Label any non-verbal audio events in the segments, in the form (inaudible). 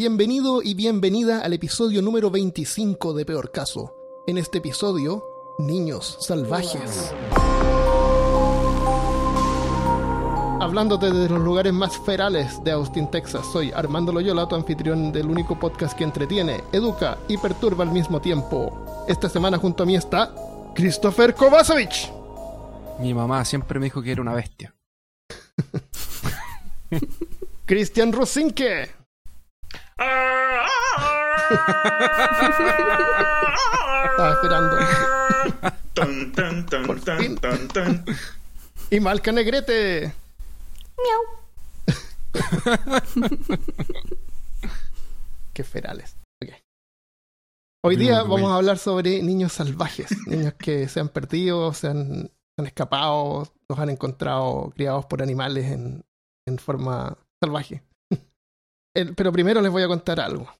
Bienvenido y bienvenida al episodio número 25 de Peor Caso. En este episodio, Niños Salvajes. Hablándote de los lugares más ferales de Austin, Texas, soy Armando Loyola, tu anfitrión del único podcast que entretiene, educa y perturba al mismo tiempo. Esta semana junto a mí está Christopher Kovacevic. Mi mamá siempre me dijo que era una bestia. (laughs) Cristian Rosinke. Estaba esperando. Tan, tan, tan, Por tan, fin. tan, tan. Y Malca Negrete. (laughs) Qué ferales. Hoy día bien. vamos a hablar sobre niños salvajes, niños que se han perdido, se han, escapado, los han encontrado criados por animales en, en forma salvaje. El- pero primero les voy a contar algo.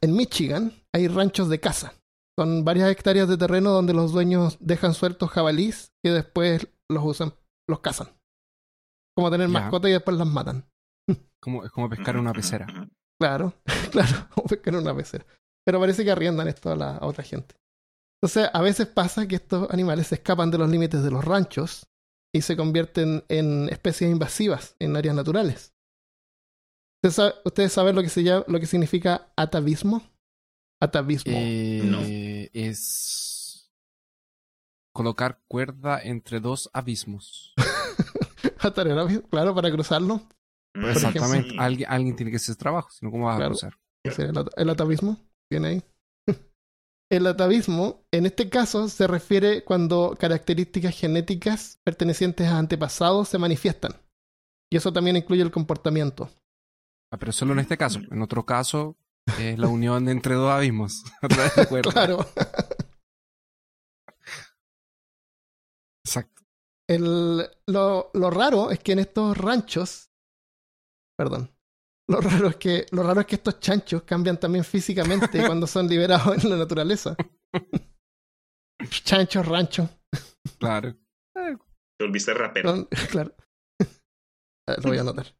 En Michigan hay ranchos de caza. Son varias hectáreas de terreno donde los dueños dejan sueltos jabalís que después los usan, los cazan. Como tener mascotas y después las matan. (laughs) Como, es como pescar una pecera. Claro, (laughs) claro, como pescar una pecera. Pero parece que arriendan esto a, la, a otra gente. Entonces, a veces pasa que estos animales se escapan de los límites de los ranchos y se convierten en especies invasivas en áreas naturales. ¿Ustedes saben, ustedes saben lo, que se llama, lo que significa atavismo? Atavismo. Eh, No. Es colocar cuerda entre dos abismos. (laughs) Atar el abismo, claro, para cruzarlo. Exactamente. sí. Alguien, alguien tiene que hacer ese trabajo, si no, ¿cómo vas Claro. a cruzar? El, at- el atavismo. Viene ahí. (laughs) El atavismo, en este caso, se refiere cuando características genéticas pertenecientes a antepasados se manifiestan. Y eso también incluye el comportamiento. Ah, pero solo en este caso. En otro caso, es la unión (laughs) entre dos abismos. (laughs) A través de cuerda. Claro. Exacto. El, lo, lo raro es que en estos ranchos. Perdón. Lo raro es que, lo raro es que estos chanchos cambian también físicamente (laughs) cuando son liberados en la naturaleza. Chanchos, rancho. Claro. Te volviste rapero. Claro. Ah, Lo voy a anotar.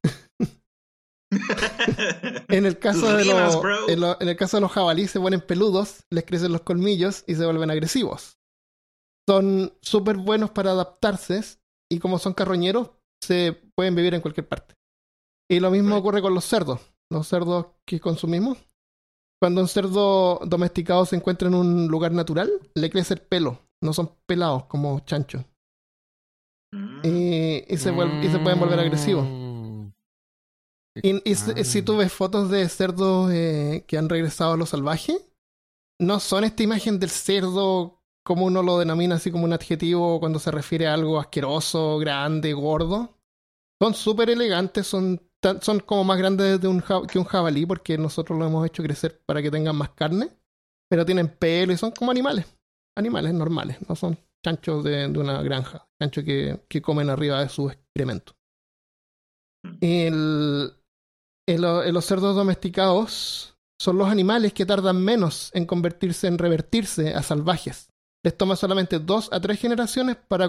En el (laughs) caso Tus de los, en, lo- en el caso de los jabalíes se ponen peludos, les crecen los colmillos y se vuelven agresivos. Son súper buenos para adaptarse y como son carroñeros, se pueden vivir en cualquier parte. Y lo mismo Right. ocurre con los cerdos. Los cerdos que consumimos. Cuando un cerdo domesticado se encuentra en un lugar natural, le crece el pelo. No son pelados como chanchos. Mm. Y, y se, vuel- y se pueden volver agresivos. Mm. Y, y si- Ah. si tú ves fotos de cerdos eh, que han regresado a lo salvaje, no son esta imagen del cerdo como uno lo denomina así como un adjetivo cuando se refiere a algo asqueroso, grande, gordo. Son súper elegantes, son, tan- son como más grandes de un ja- que un jabalí porque nosotros lo hemos hecho crecer para que tengan más carne, pero tienen pelo y son como animales, animales normales, no son chanchos de, de una granja, chanchos que, que comen arriba de sus excrementos. El, el- los cerdos domesticados son los animales que tardan menos en convertirse en revertirse a salvajes. Les toma solamente dos a tres generaciones para,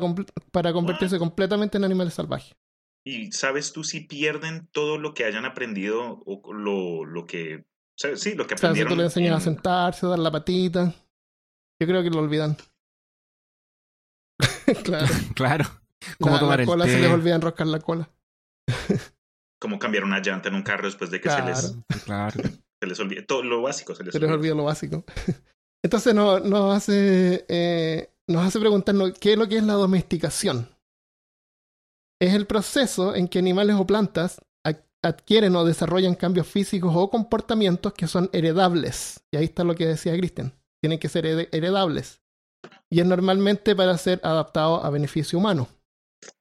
para convertirse completamente en animales salvajes. ¿Y sabes tú si pierden todo lo que hayan aprendido o lo, lo que... ¿sabes? Sí, lo que O sea, si aprendieron. tú le enseñas a en- sentarse, a dar la patita, yo creo que lo olvidan. (laughs) claro. (laughs) Claro. Cómo La, tomar la el cola se les olvida enroscar la cola. (laughs) Cómo cambiar una llanta en un carro después de que se, les, Claro. Claro. (laughs) se les olvide. Todo lo básico se les Se les olvida. lo básico. (laughs) Entonces nos, nos hace eh, nos hace preguntarnos qué es lo que es la domesticación. Es el proceso en que animales o plantas ad- adquieren o desarrollan cambios físicos o comportamientos que son heredables. Y ahí está lo que decía Christian. Tienen que ser heredables. Y es normalmente para ser adaptado a beneficio humano.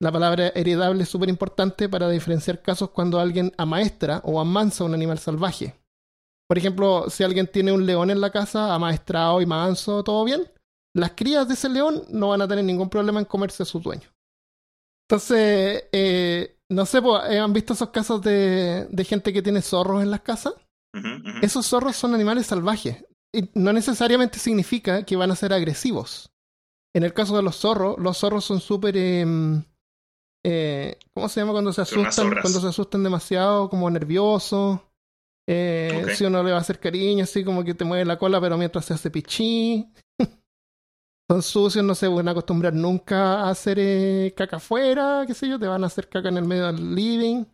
La palabra heredable es súper importante para diferenciar casos cuando alguien amaestra o amansa a un animal salvaje. Por ejemplo, si alguien tiene un león en la casa, amaestrado y manso, todo bien, las crías de ese león no van a tener ningún problema en comerse a su dueño. Entonces, eh, no sé, po, ¿han visto esos casos de, de gente que tiene zorros en las casas? Esos zorros son animales salvajes. Y no necesariamente significa que van a ser agresivos. En el caso de los zorros, los zorros son súper... em, eh, ¿Cómo se llama cuando se asustan? Cuando se asustan demasiado, como nerviosos. Eh. Si uno le va a hacer cariño, así como que te mueve la cola, pero mientras se hace pichí. (laughs) Son sucios, no se van a acostumbrar nunca a hacer eh, caca afuera, qué sé yo, te van a hacer caca en el medio del living.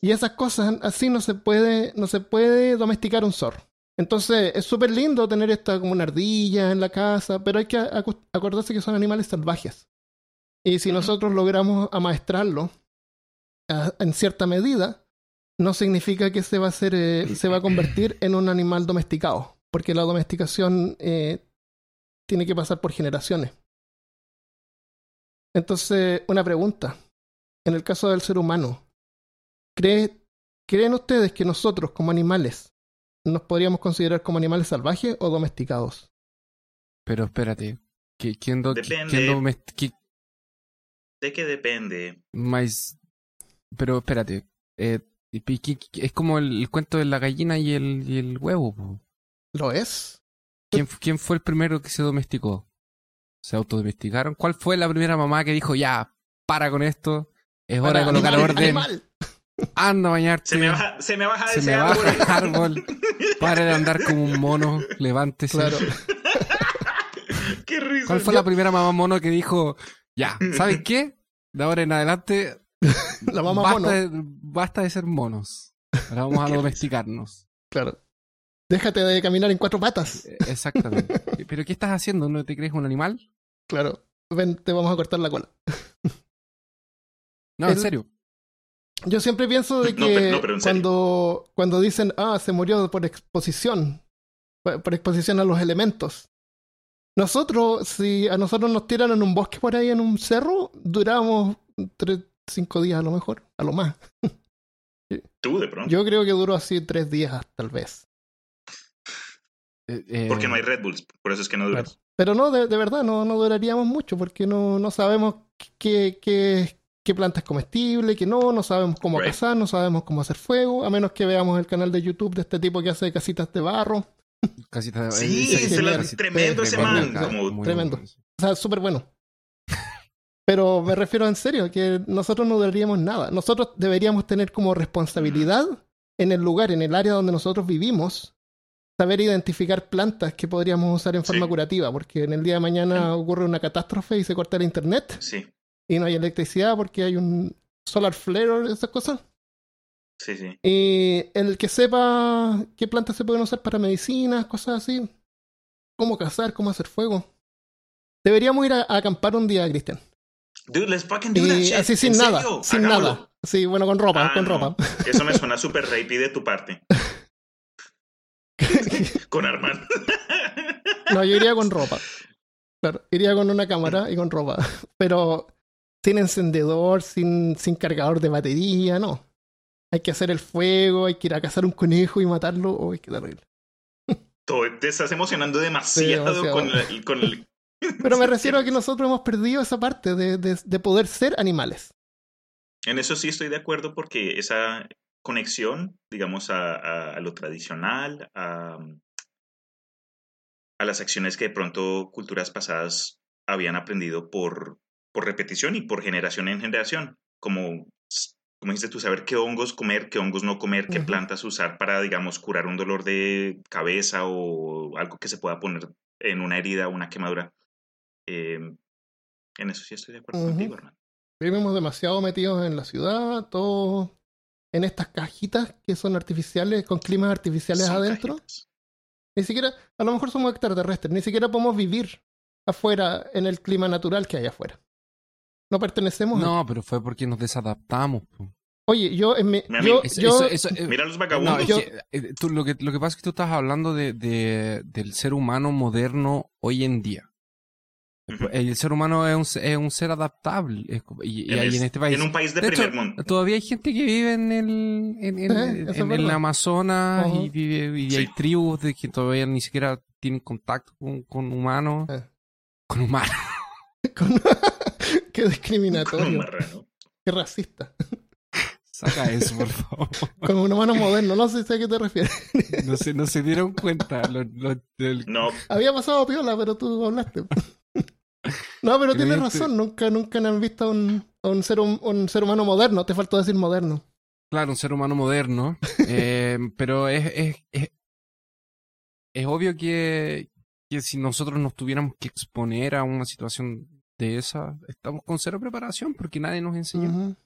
Y esas cosas, así no se puede, no se puede domesticar un zorro. Entonces, es súper lindo tener esta como una ardilla en la casa, pero hay que acordarse que son animales salvajes. Y si nosotros logramos amaestrarlo a- en cierta medida, no significa que se va a hacer, eh, se va a convertir (clears throat) en un animal domesticado, porque la domesticación eh, tiene que pasar por generaciones. Entonces, una pregunta. En el caso del ser humano, ¿cree- ¿creen ustedes que nosotros como animales nos podríamos considerar como animales salvajes o domesticados? Pero espérate. ¿qui- ¿Quién, do, Depende. quién domest- ¿De qué depende? mais- Pero espérate. eh, es como el, el cuento de la gallina y el, y el huevo. po. ¿Lo es? ¿Quién, ¿Quién fue el primero que se domesticó? ¿Se autodomesticaron? ¿Cuál fue la primera mamá que dijo, ya, para con esto? Es hora de Para, colocar animal, orden. animal. Anda a bañarte. Se me baja, se me baja se ese me árbol. baja el árbol. Pare de andar como un mono. Levántese. Claro. (laughs) Qué risa. ¿Cuál fue la primera mamá mono que dijo, ya, ¿sabes (laughs) qué? De ahora en adelante, La mamá basta, mono. De, basta de ser monos. Ahora vamos a (laughs) domesticarnos. Claro. Déjate de caminar en cuatro patas. Eh, Exactamente. (laughs) ¿Pero qué estás haciendo? ¿No te crees un animal? Claro. Ven, te vamos a cortar la cola. No, en serio. Yo siempre pienso de No, que pero- no, pero en serio. cuando, cuando dicen, ah, se murió por exposición, por por exposición a los elementos. Nosotros, si a nosotros nos tiran en un bosque por ahí, en un cerro, duramos tres, cinco días a lo mejor, a lo más. Tú, de pronto. Yo creo que duró así tres días, tal vez. Eh, eh, Porque no hay Red Bulls. Por eso es que no duras. Pero no, de, de verdad, no, no duraríamos mucho porque no, no sabemos qué, qué, qué planta es comestible, qué no, no sabemos cómo Right. cazar, no sabemos cómo hacer fuego, a menos que veamos el canal de YouTube de este tipo que hace casitas de barro. Casi está- Sí, Sí, sí, la- tremendo ese Tremendo, man. Como, tremendo. bueno. O sea, súper bueno. Pero me refiero en serio, que nosotros no duraríamos nada. Nosotros deberíamos tener como responsabilidad en el lugar, en el área donde nosotros vivimos, saber identificar plantas que podríamos usar en forma Sí. curativa, porque en el día de mañana ocurre una catástrofe y se corta el internet sí, y no hay electricidad porque hay un solar flare o esas cosas. Sí, sí. Y el que sepa qué plantas se pueden usar para medicinas, cosas así, cómo cazar, cómo hacer fuego. Deberíamos ir a, a acampar un día, Cristian. Dude, let's fucking do that shit. así sin ¿En nada, serio? sin Hagámoslo. nada. Sí, bueno, con ropa, Ah, con no. ropa. (laughs) Eso me suena súper rapey de tu parte. (laughs) Con Armand. no, yo iría con (laughs) ropa. Claro, iría con una cámara y con ropa. Pero sin encendedor, sin, sin cargador de batería, no. Hay que hacer el fuego, hay que ir a cazar un conejo y matarlo. Uy, qué terrible. Todo- te estás emocionando demasiado, demasiado. con, el, con el- Pero me (laughs) refiero a que nosotros hemos perdido esa parte de, de, de poder ser animales. En eso sí estoy de acuerdo porque esa conexión, digamos, a, a- a lo tradicional, a, a las acciones que de pronto culturas pasadas habían aprendido por, por repetición y por generación en generación, como, como dices tú, saber qué hongos comer, qué hongos no comer, qué plantas usar para, digamos, curar un dolor de cabeza o algo que se pueda poner en una herida o una quemadura. Eh, en eso sí estoy de acuerdo contigo, hermano. Vivimos demasiado metidos en la ciudad, todos en estas cajitas que son artificiales, con climas artificiales Son adentro. cajitas. Ni siquiera, a lo mejor somos extraterrestres, ni siquiera podemos vivir afuera en el clima natural que hay afuera. No pertenecemos a... No, pero fue porque nos desadaptamos. po. Oye, yo, en mi- Mi yo, Eso- yo- eso- eso- eh, Mira los No, vagabundos. es yo- que, eh, tú- lo, que, lo que pasa es que tú estás hablando de, de- del ser humano moderno hoy en día. Ujú. El ser humano es un, es un ser adaptable. es y, y en, ahí en este país. en un país de, De hecho, primer mundo. Todavía hay gente que vive en el, en, en- Eh, en- el. Amazonas Ujú. y, vive, y Sí. hay tribus de que todavía ni siquiera tienen contacto con, con humanos. Eh. Con humanos. (laughs) con- (laughs) Qué discriminatorio, qué racista. Saca eso, por favor. (laughs) Con un humano moderno, no sé si a qué te refieres. (laughs) No se, no se dieron cuenta. Lo- lo- del- No, Había pasado piola, pero tú hablaste. No, pero tienes razón, nunca, nunca han visto a un, a un ser, hum- un ser humano moderno, te faltó decir moderno. Claro, un ser humano moderno. eh, pero es, es, es, es obvio que, que si nosotros nos tuviéramos que exponer a una situación de esa, estamos con cero preparación porque nadie nos enseñó.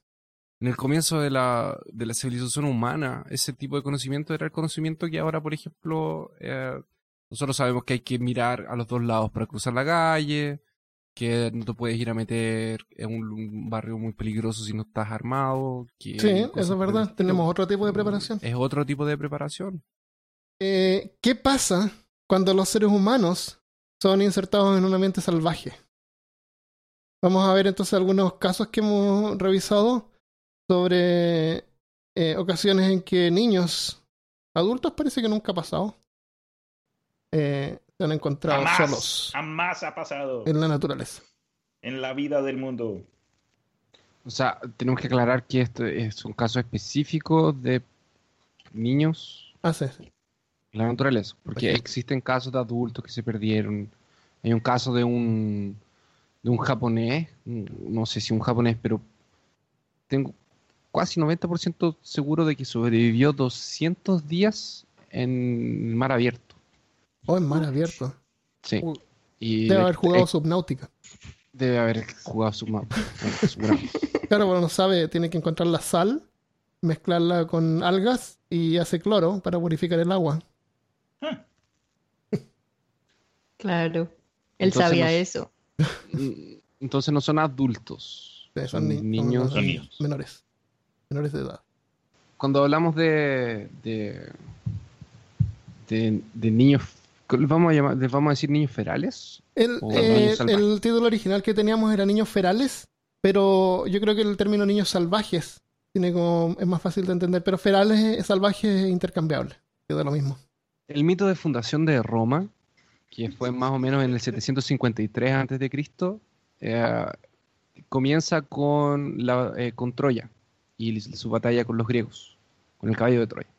En el comienzo de la, de la civilización humana, ese tipo de conocimiento era el conocimiento que ahora, por ejemplo, eh, nosotros sabemos que hay que mirar a los dos lados para cruzar la calle, que no te puedes ir a meter en un, un barrio muy peligroso si no estás armado. Que Sí, eso es verdad. Tenemos otro tipo de preparación. Es otro tipo de preparación. Eh, ¿Qué pasa cuando los seres humanos son insertados en un ambiente salvaje? Vamos a ver entonces algunos casos que hemos revisado sobre eh, ocasiones en que niños, adultos parece que nunca ha pasado, eh, se han encontrado Jamás, solos jamás ha pasado en la naturaleza. en la vida del mundo. O sea, tenemos que aclarar que esto es un caso específico de niños Ah, sí. en la naturaleza, porque existen casos de adultos que se perdieron. Hay un caso de un de un japonés, no sé si un japonés, pero tengo casi 90% seguro de que sobrevivió 200 días en mar abierto. Oh, en mar abierto. Sí. Y Debe haber eh, jugado subnáutica. debe haber jugado su mapa. seguramente. Claro, pero no sabe, tiene que encontrar la sal, mezclarla con algas y hace cloro para purificar el agua. (laughs) Claro. Él Entonces sabía nos- eso. (laughs) Entonces no son adultos. Sí, son Son ni- son niños. Son niños. menores. Menores de edad. Cuando hablamos de, de, de, de niños, ¿les vamos a llamar, les vamos a decir niños ferales? El, eh, niños título original que teníamos era Niños Ferales, pero yo creo que el término niños salvajes tiene como, es más fácil de entender, pero ferales, salvajes es intercambiable, queda lo mismo. El mito de fundación de Roma, que fue más o menos en el 753 a.C., eh, comienza con, la, eh, con Troya y su batalla con los griegos, con el caballo de Troya.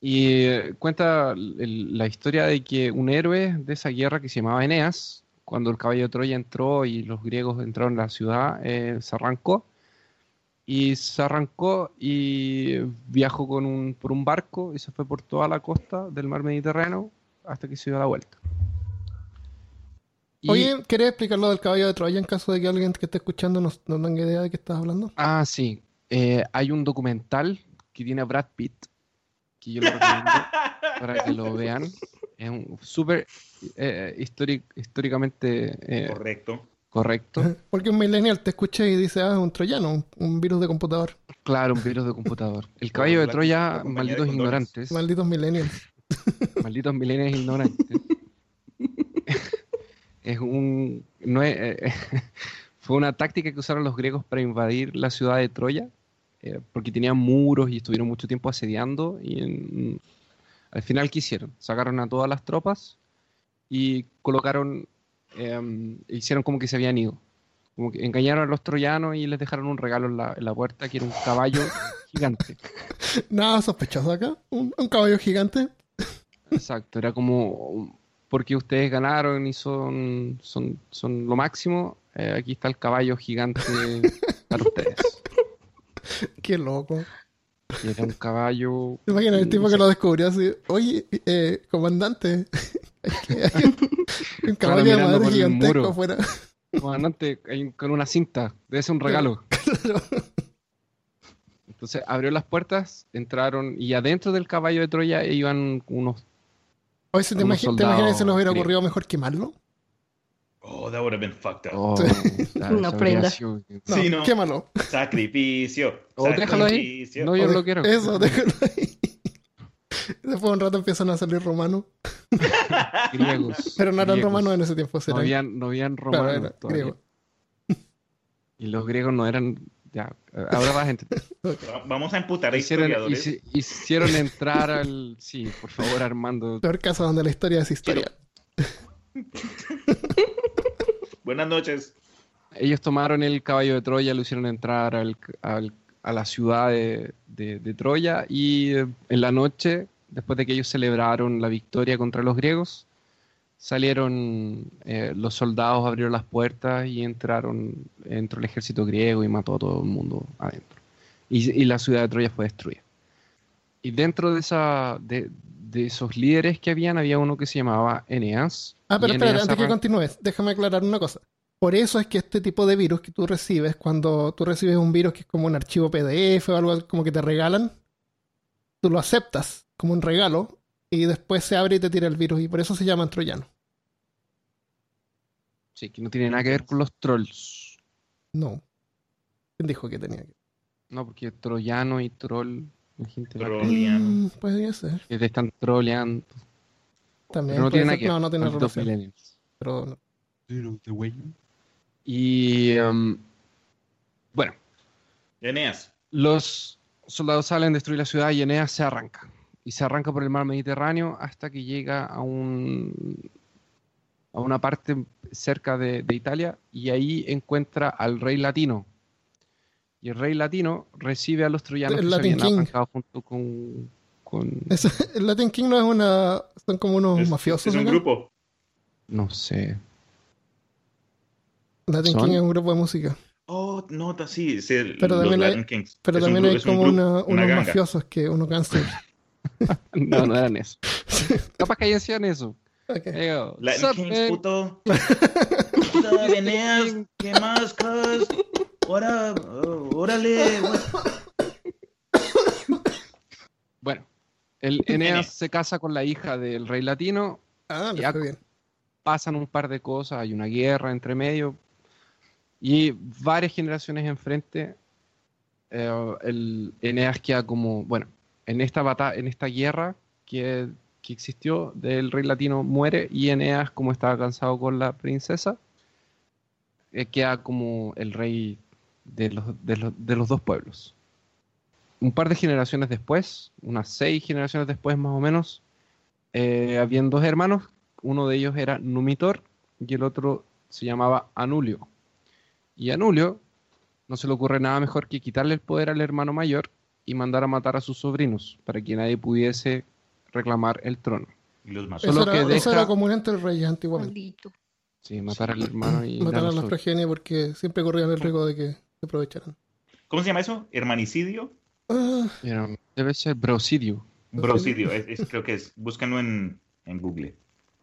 Y eh, cuenta la historia de que un héroe de esa guerra que se llamaba Eneas, cuando el caballo de Troya entró y los griegos entraron a la ciudad, eh, se arrancó. Y se arrancó y viajó con un, por un barco y se fue por toda la costa del mar Mediterráneo hasta que se dio la vuelta. Y- Oye, ¿querés explicar lo del caballo de Troya en caso de que alguien que esté escuchando no, no tenga idea de qué estás hablando? Ah, sí. Eh, hay un documental que tiene a Brad Pitt, que yo lo recomiendo (laughs) para que lo vean. Es un súper eh, históric- históricamente eh, Correcto. correcto. (laughs) Porque un millennial te escucha y dice, ah, es un troyano, un, un virus de computador. Claro, un virus de computador. El (laughs) caballo de Troya, de malditos ignorantes. Malditos millennials. Malditos milenios ignorantes. Es un. No es, eh, (laughs) fue una táctica que usaron los griegos para invadir la ciudad de Troya, eh, porque tenían muros y estuvieron mucho tiempo asediando. Y en- al final, ¿qué hicieron? Sacaron a todas las tropas y colocaron. eh, hicieron como que se habían ido. Como que engañaron a los troyanos y les dejaron un regalo en la, en la puerta, que era un caballo (laughs) gigante. Nada sospechoso acá. Un, un caballo gigante. Exacto, era como porque ustedes ganaron y son, son, son lo máximo, eh, aquí está el caballo gigante (laughs) para ustedes. Qué loco. Y era un caballo. (laughs) ¿Te imaginas el no tipo sé, que lo descubrió así? Oye, eh, comandante, (laughs) hay un caballo de madera gigantesco afuera. Comandante, hay un- con una cinta, debe ser un regalo. Entonces abrió las puertas, entraron y adentro del caballo de Troya iban unos. Oye, ¿se te, imagi- ¿te imaginas si se nos hubiera ocurrido mejor quemarlo? Oh, that would have been fucked up. Oh, esa prenda. sido- No, Sí, no. quémalo. Sacrificio. Oh, déjalo ahí. No, yo lo quiero. Eso, déjalo ahí. (laughs) Después de un rato empiezan a salir romanos. (laughs) Griegos. Pero no eran griegos. romanos en ese tiempo. No habían, no habían romanos era todavía. griego. Y los griegos no eran. Ya, ahora vas a entender. Va- (laughs) Vamos a emputar a Hicieron, historiadores. hici- hicieron entrar al. Sí, por favor, Armando. Peor caso donde la historia es historia. (laughs) Buenas noches. Ellos tomaron el caballo de Troya, lo hicieron entrar al- al- a la ciudad de, de- de Troya y eh, en la noche, después de que ellos celebraron la victoria contra los griegos, salieron eh, los soldados, abrieron las puertas y entraron, entró el ejército griego y mató a todo el mundo adentro. y, y la ciudad de Troya fue destruida. Y dentro de, esa, de, de esos líderes que habían, había uno que se llamaba Eneas. Ah, pero espera, antes que continúes, déjame aclarar una cosa. Por eso es que este tipo de virus que tú recibes, cuando tú recibes un virus que es como un archivo PDF o algo como que te regalan, tú lo aceptas como un regalo y después se abre y te tira el virus y por eso se llaman troyanos. Sí, que no tiene nada que ver con los trolls. No. ¿Quién dijo que tenía que? No, porque troyano y troll, la gente Troleano. Mm, podría ser. que te están troleando. También Pero no tiene nada que ver. No, no tiene relación. millennials. Pero no. Y um, bueno, Eneas. los soldados salen a destruir la ciudad y Eneas se arranca. Y se arranca por el mar Mediterráneo hasta que llega a un a una parte cerca de, de Italia y ahí encuentra al rey latino. Y el rey latino recibe a los troyanos El que se Latin habían King. arrancado junto con, con Eso- el Latin King no es una. Son como unos Es, mafiosos. es un acá. grupo. no sé. Latin ¿Son? King es un grupo de música. Oh, nota, sí. es el- Pero también hay- Kings. Pero Es un también gru- hay es un como grupo, una- unos ganga. mafiosos que unos gangsters. (laughs) No, no eran eso. (laughs) Capaz que hayan sido eso. Ok. Eh, Latin sup, Kings, man? puto. (laughs) Up, Eneas? ¿Qué más, cuz? What up? Oh, órale. Bueno, el Eneas se casa con la hija del rey latino, Ah, bien. pasan un par de cosas, hay una guerra entre medio y varias generaciones enfrente. eh, el Eneas queda como, bueno, en esta batalla, en esta guerra que, que existió del rey latino muere y Eneas, como estaba cansado con la princesa, eh, queda como el rey de los, de los- de los dos pueblos. Un par de generaciones después, unas seis generaciones después más o menos, eh, habían dos hermanos, uno de ellos era Numitor y el otro se llamaba Anulio. Y Anulio no se le ocurre nada mejor que quitarle el poder al hermano mayor y mandar a matar a sus sobrinos para que nadie pudiese reclamar el trono. Y los mató. Eso, era, que eso deja- era común entre reyes antiguamente. Maldito. Sí, matar al hermano y Matar a los la progenie porque siempre corrían el riesgo de que se aprovecharan. ¿Cómo se llama eso? ¿Hermanicidio? Ah, Era- Debe ser brocidio. Brocidio, es, es- creo que es. Búscanlo en, en Google.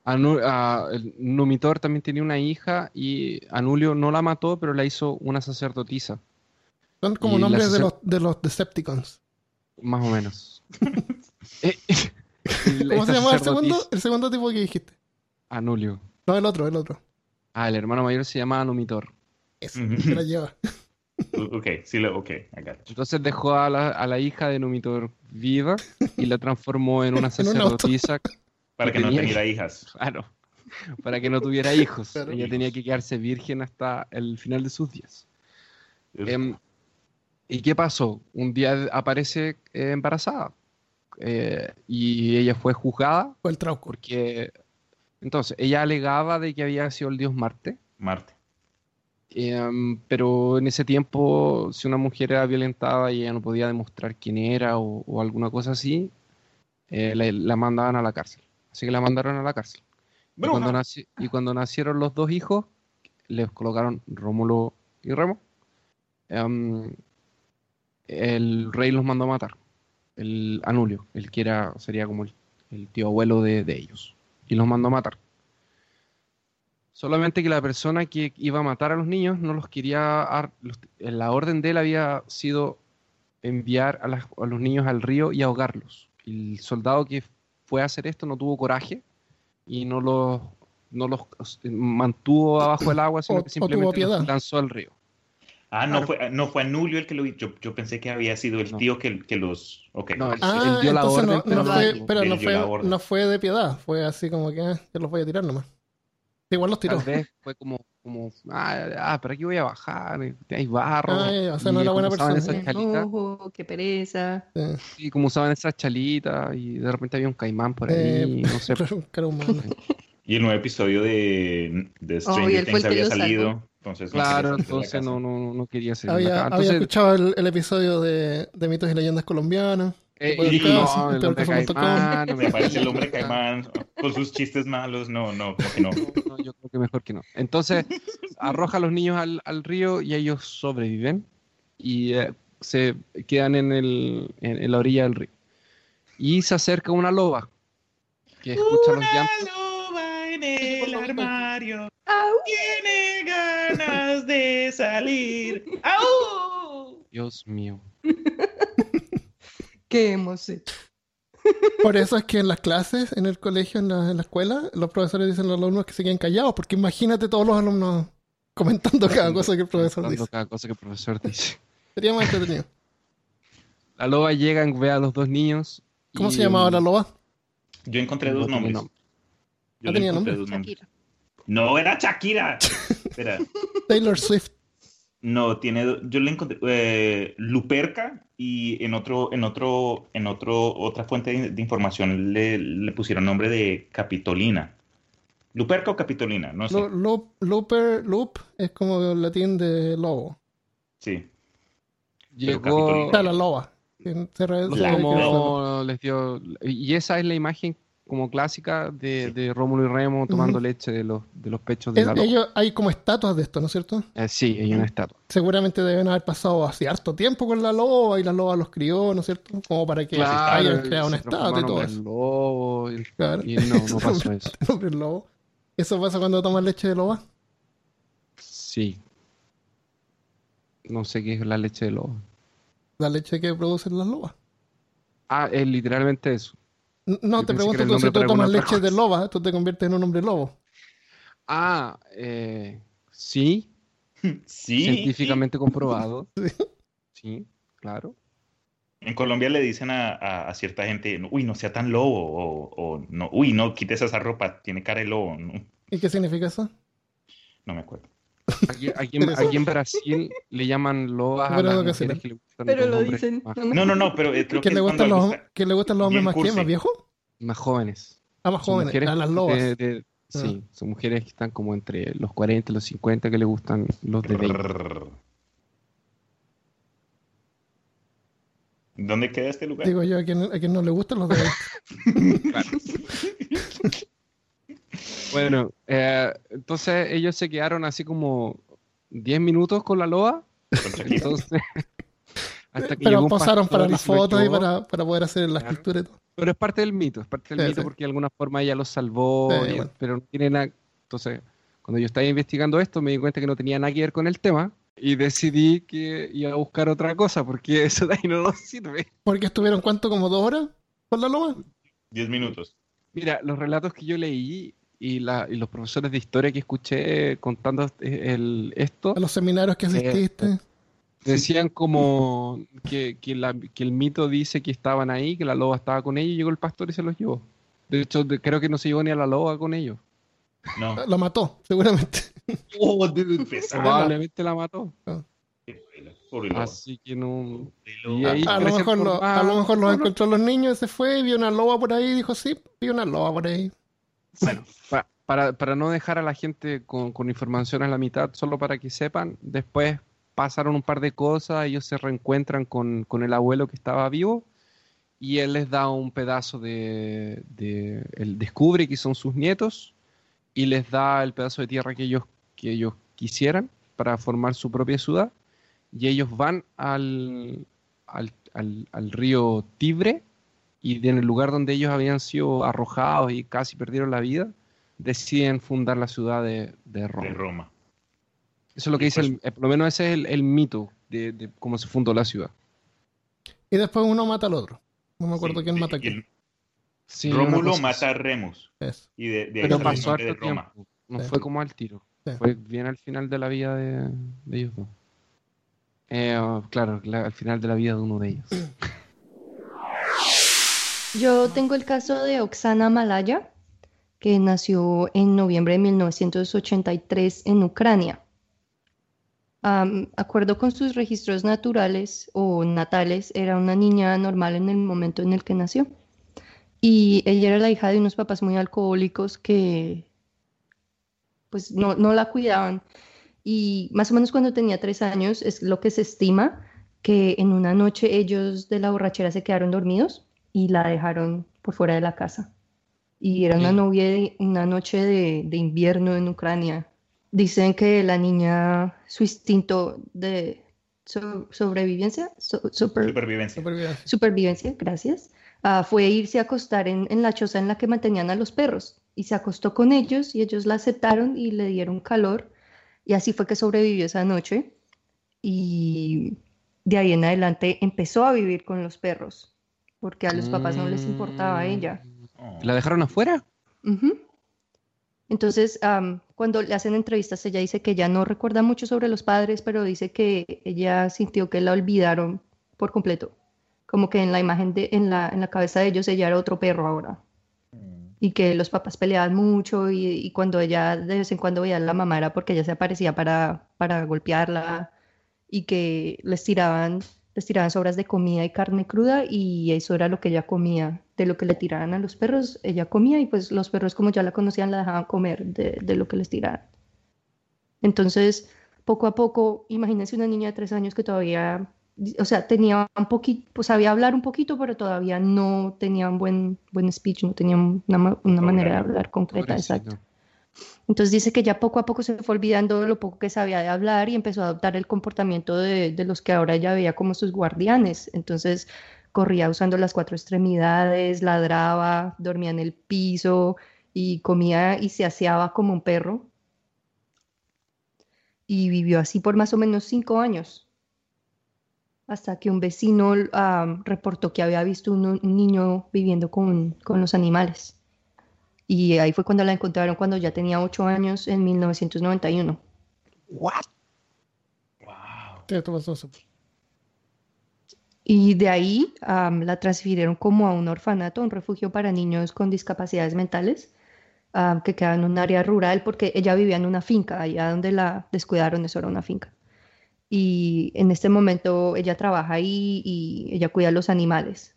Anu- ah, el Numitor también tenía una hija y Anulio no la mató, pero la hizo una sacerdotisa, son como Y nombres de los, de los Decepticons. más o menos. (laughs) (laughs) (laughs) Eh, (laughs) ¿Cómo se llamaba el segundo? El segundo tipo que dijiste. Anulio. No, el otro, el otro. Ah, el hermano mayor se llama Numitor. Ujú. se la lleva. (laughs) Ok, sí, lo, ok, it. Entonces dejó a la, a la hija de Numitor viva y la transformó en una (laughs) En un auto. sacerdotisa, Para que no tenía- tuviera hijas. claro, para que no tuviera hijos. Claro. Ella tenía que quedarse virgen hasta el final de sus días. Em, ¿Y qué pasó? Un día aparece eh, embarazada eh, y ella fue juzgada Fue el Trauco. porque entonces ella alegaba de que había sido el dios Marte, Marte. em, pero en ese tiempo si una mujer era violentada y ella no podía demostrar quién era o, o alguna cosa así, eh, la, la mandaban a la cárcel. Así que la mandaron a la cárcel. Y Bruja. cuando, naci- y cuando nacieron los dos hijos, les colocaron Rómulo y Remo. em, el rey los mandó a matar. El Anulio, el que era, sería como el, el tío abuelo de, de ellos. Y los mandó a matar. Solamente que la persona que iba a matar a los niños no los quería. los- la orden de él había sido enviar a, las- a los niños al río y ahogarlos. Y el soldado que fue a hacer esto no tuvo coraje y no los, no los mantuvo abajo del agua, sino O- que simplemente los lanzó al río. Ah, no Claro. fue, no fue Anulio el que lo hizo. Yo, yo pensé que había sido el No. tío que, que los. Ok. No, el- Ah, él dio la entonces orden, no, pero no fue, pero Él no fue, orden. no fue de piedad. Fue así como que ah, yo los voy a tirar nomás. Igual los tiró. Tal vez fue como, como ah, ah, pero aquí voy a bajar, eh, hay barro. Ah, ya, o sea, no era buena persona. esas chalitas, qué pereza. Sí. y como usaban esas chalitas y de repente había un caimán por ahí, Eh, no (laughs) sé. Un humano. Y el nuevo episodio de, de Stranger él Things había salido. Entonces, Claro, entonces no, no, no quería ser había, había escuchado el, el episodio de, de mitos y leyendas colombianas. Eh, y no, el hombre caimán, no Me aparece el hombre (laughs) caimán con sus chistes malos. No, no, que no. No, yo creo que mejor que no. Entonces, arroja a los niños al, al río y ellos sobreviven. Y eh, se quedan en, el, en, en la orilla del río. Y se acerca una loba que escucha los Una llantos. loba en el armario Au. tiene ganas de salir. (laughs) ¡Au! Dios mío. (laughs) ¿Qué hemos hecho? (laughs) Por eso es que en las clases, en el colegio, en la, en la escuela, los profesores dicen a los alumnos que se queden callados, porque imagínate todos los alumnos comentando cada cosa que el profesor dice. cada cosa que el profesor dice. Sería más entretenido. La loba llega, ve a los dos niños. ¿Cómo y, se llamaba la loba? Yo encontré No dos nombres. nombre. Yo ¿No le tenía encontré nombre? dos nombres. Shakira. No, era Shakira. Espera. (laughs) Taylor Swift. No, tiene, yo le encontré eh, Luperca y en otro, en otro, en otro, otra fuente de, de información le, le pusieron nombre de Capitolina. Luperca o Capitolina, no sé. Lo- loop, looper, loop es como el latín de lobo. Sí. Llegó. Capitolina. Está la loba. que se re- los se- La- tomó, les dio. Y esa es la imagen como clásica de, de Rómulo y Remo tomando leche de los, de los pechos de Es- la loba. ellos, hay como estatuas de esto, ¿no es cierto? Eh, sí, hay una estatua. Seguramente deben haber pasado así harto tiempo con la loba y la loba los crió, ¿no es cierto? Como para que hayan creado una estatua y todo eso. lobo, y, Claro. y no, no (laughs) pasó eso. (laughs) Hombre, lobo. ¿Eso pasa cuando tomas leche de loba? Sí. No sé qué es la leche de lobo. La leche que producen las lobas. Ah, es literalmente eso. No, Yo te pregunto tú, si tú tomas leche de loba, tú te conviertes en un hombre lobo. Ah, eh, sí, (laughs) Sí. científicamente comprobado. (laughs) Sí. Sí, claro. En Colombia le dicen a, a- a cierta gente, uy, no sea tan lobo, o, o no, uy, no, quites esa ropa, tiene cara de lobo. No, ¿Y qué significa eso? no me acuerdo. Aquí, aquí en, aquí en Brasil le llaman lobas a Pero las lo que mujeres que le gustan Pero los lo hombres dicen. más, no No, no, no, pero eh, creo ¿Que que le, gustan los, que le gustan los hombres más, cursi. más viejos? más jóvenes. Ah, más jóvenes, mujeres a las de- lobas. de- sí, son mujeres que están como entre los 40 y los 50 que le gustan los de 20. ¿Dónde queda este lugar? Digo yo, a quien, a quien no le gustan los de (laughs) (laughs) Bueno, eh, entonces ellos se quedaron así como 10 minutos con la Shakira. Entonces, (laughs) hasta que Pero pastor para las fotos y para, para poder hacer la Claro. escultura y todo. Pero es parte del mito, es parte del Sí, mito sí. porque de alguna forma ella los salvó, Sí, y- bueno. pero no tiene nada. Entonces, cuando yo estaba investigando esto, me di cuenta que no tenía nada que ver con el tema y decidí que iba a buscar otra cosa porque (laughs) eso de ahí no nos sirve. Porque estuvieron, ¿cuánto? ¿Como dos horas con la loba? Diez minutos. Mira, los relatos que yo leí y, la- y los profesores de historia que escuché contando eh, el, esto A los seminarios que asististe. decían como que, que la- que el mito dice que estaban ahí, que la loba estaba con ellos y llegó el pastor y se los llevó. De hecho, de- creo que no se llevó ni a la loba con ellos. No. La mató, seguramente. (laughs) Oh. Probablemente la mató. Lobo. Así que no. Y ahí- A lo mejor, lo- a lo mejor los encontró los niños y se fue, vio una loba por ahí y dijo, sí, vi una loba por ahí. Bueno, pa- para, para no dejar a la gente con, con información a la mitad, solo para que sepan, después pasaron un par de cosas, ellos se reencuentran con, con el abuelo que estaba vivo y él les da un pedazo de, de- él descubre que son sus nietos y les da el pedazo de tierra que ellos, que ellos quisieran para formar su propia ciudad y ellos van al, al, al- al río Tibre y en el lugar donde ellos habían sido arrojados y casi perdieron la vida, deciden fundar la ciudad de, de Roma. De Roma. Eso es lo que Y dice, pues- el- eh, por lo menos ese es el, el mito de, de cómo se fundó la ciudad. Y después uno mata al otro. No me acuerdo Sí, quién mata a quién. Sí, Rómulo mata a. Remus. Y de, de ahí Pero pasó nombre de harto Roma. tiempo. No Sí. fue como al tiro. Sí. Fue bien al final de la vida de, de ellos dos. Eh, claro, la- al final de la vida de uno de ellos. (coughs) Yo tengo el caso de Oksana Malaya, que nació en noviembre de 1983 en Ucrania. Am, acuerdo con sus registros naturales o natales, era una niña normal en el momento en el que nació. Y ella era la hija de unos papás muy alcohólicos que pues no, no la cuidaban. Y más o menos cuando tenía tres años es lo que se estima que en una noche ellos de la borrachera se quedaron dormidos y la dejaron por fuera de la casa. Y era una, novia de- una noche de, de invierno en Ucrania. Dicen que la niña, su instinto de so- sobrevivencia, so- super- Supervivencia. Supervivencia. supervivencia, gracias, ah, fue irse a acostar en, en la choza en la que mantenían a los perros y se acostó con ellos y ellos la aceptaron y le dieron calor y así fue que sobrevivió esa noche y de ahí en adelante empezó a vivir con los perros porque a los papás no les importaba a ella. Oh. ¿La dejaron afuera? Entonces, cuando le hacen entrevistas, ella dice que ella no recuerda mucho sobre los padres, pero dice que ella sintió que la olvidaron por completo. Como que en la imagen de, en la, en la cabeza de ellos, ella era otro perro ahora. Y que los papás peleaban mucho y, y cuando ella de vez en cuando veía a la mamá era porque ella se aparecía para, para golpearla y que les tiraban, les tiraban sobras de comida y carne cruda y eso era lo que ella comía. De lo que le tiraban a los perros, ella comía y pues los perros como ya la conocían la dejaban comer de, de lo que les tiraban. Entonces, poco a poco, imagínense una niña de tres años que todavía, o sea, tenía un poquito, pues sabía hablar un poquito, pero todavía no tenía un buen, buen speech, no tenía una, una manera de hablar concreta, exacto. Entonces dice que ya poco a poco se fue olvidando de lo poco que sabía de hablar y empezó a adoptar el comportamiento de, de los que ahora ella veía como sus guardianes. Entonces corría usando las cuatro extremidades, ladraba, dormía en el piso y comía y se aseaba como un perro. Y vivió así por más o menos cinco años. Hasta que un vecino ah, reportó que había visto un, un niño viviendo con, con los animales. Y ahí fue cuando la encontraron cuando ya tenía ocho años en 1991. Wow. Sí, esto pasó hace- Y de ahí am, la transfirieron como a un orfanato, un refugio para niños con discapacidades mentales, am, que queda en un área rural porque ella vivía en una finca, allá donde la descuidaron, eso era una finca. Y en este momento ella trabaja ahí y ella cuida a los animales.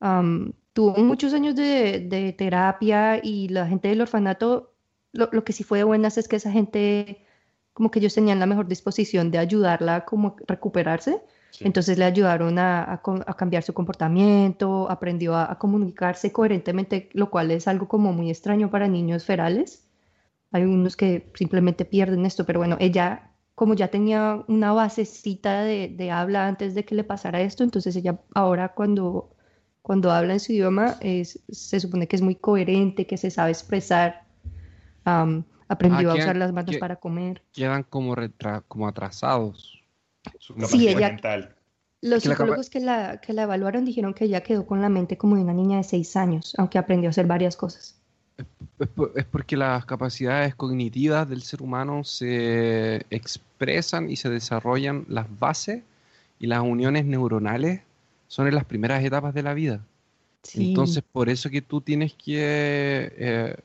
Am, tuvo muchos años de, de terapia y la gente del orfanato, lo, lo que sí fue de buenas es que esa gente, como que ellos tenían la mejor disposición de ayudarla como a recuperarse. Sí. Entonces le ayudaron a, a cambiar su comportamiento, aprendió a, a comunicarse coherentemente, lo cual es algo como muy extraño para niños ferales. Hay unos que simplemente pierden esto, pero bueno, ella como ya tenía una basecita de, de habla antes de que le pasara esto, entonces ella ahora cuando, cuando habla en su idioma es, se supone que es muy coherente, que se sabe expresar, am, aprendió Ah, a usar las manos que- para comer. Quedan como, retra- como atrasados. Sí, ella- mental. Los que la capa- psicólogos que la, que la evaluaron dijeron que ella quedó con la mente como de una niña de seis años, aunque aprendió a hacer varias cosas. Es porque las capacidades cognitivas del ser humano se expresan y se desarrollan las bases y las uniones neuronales son en las primeras etapas de la vida. Sí. Entonces, por eso que tú tienes que... eh,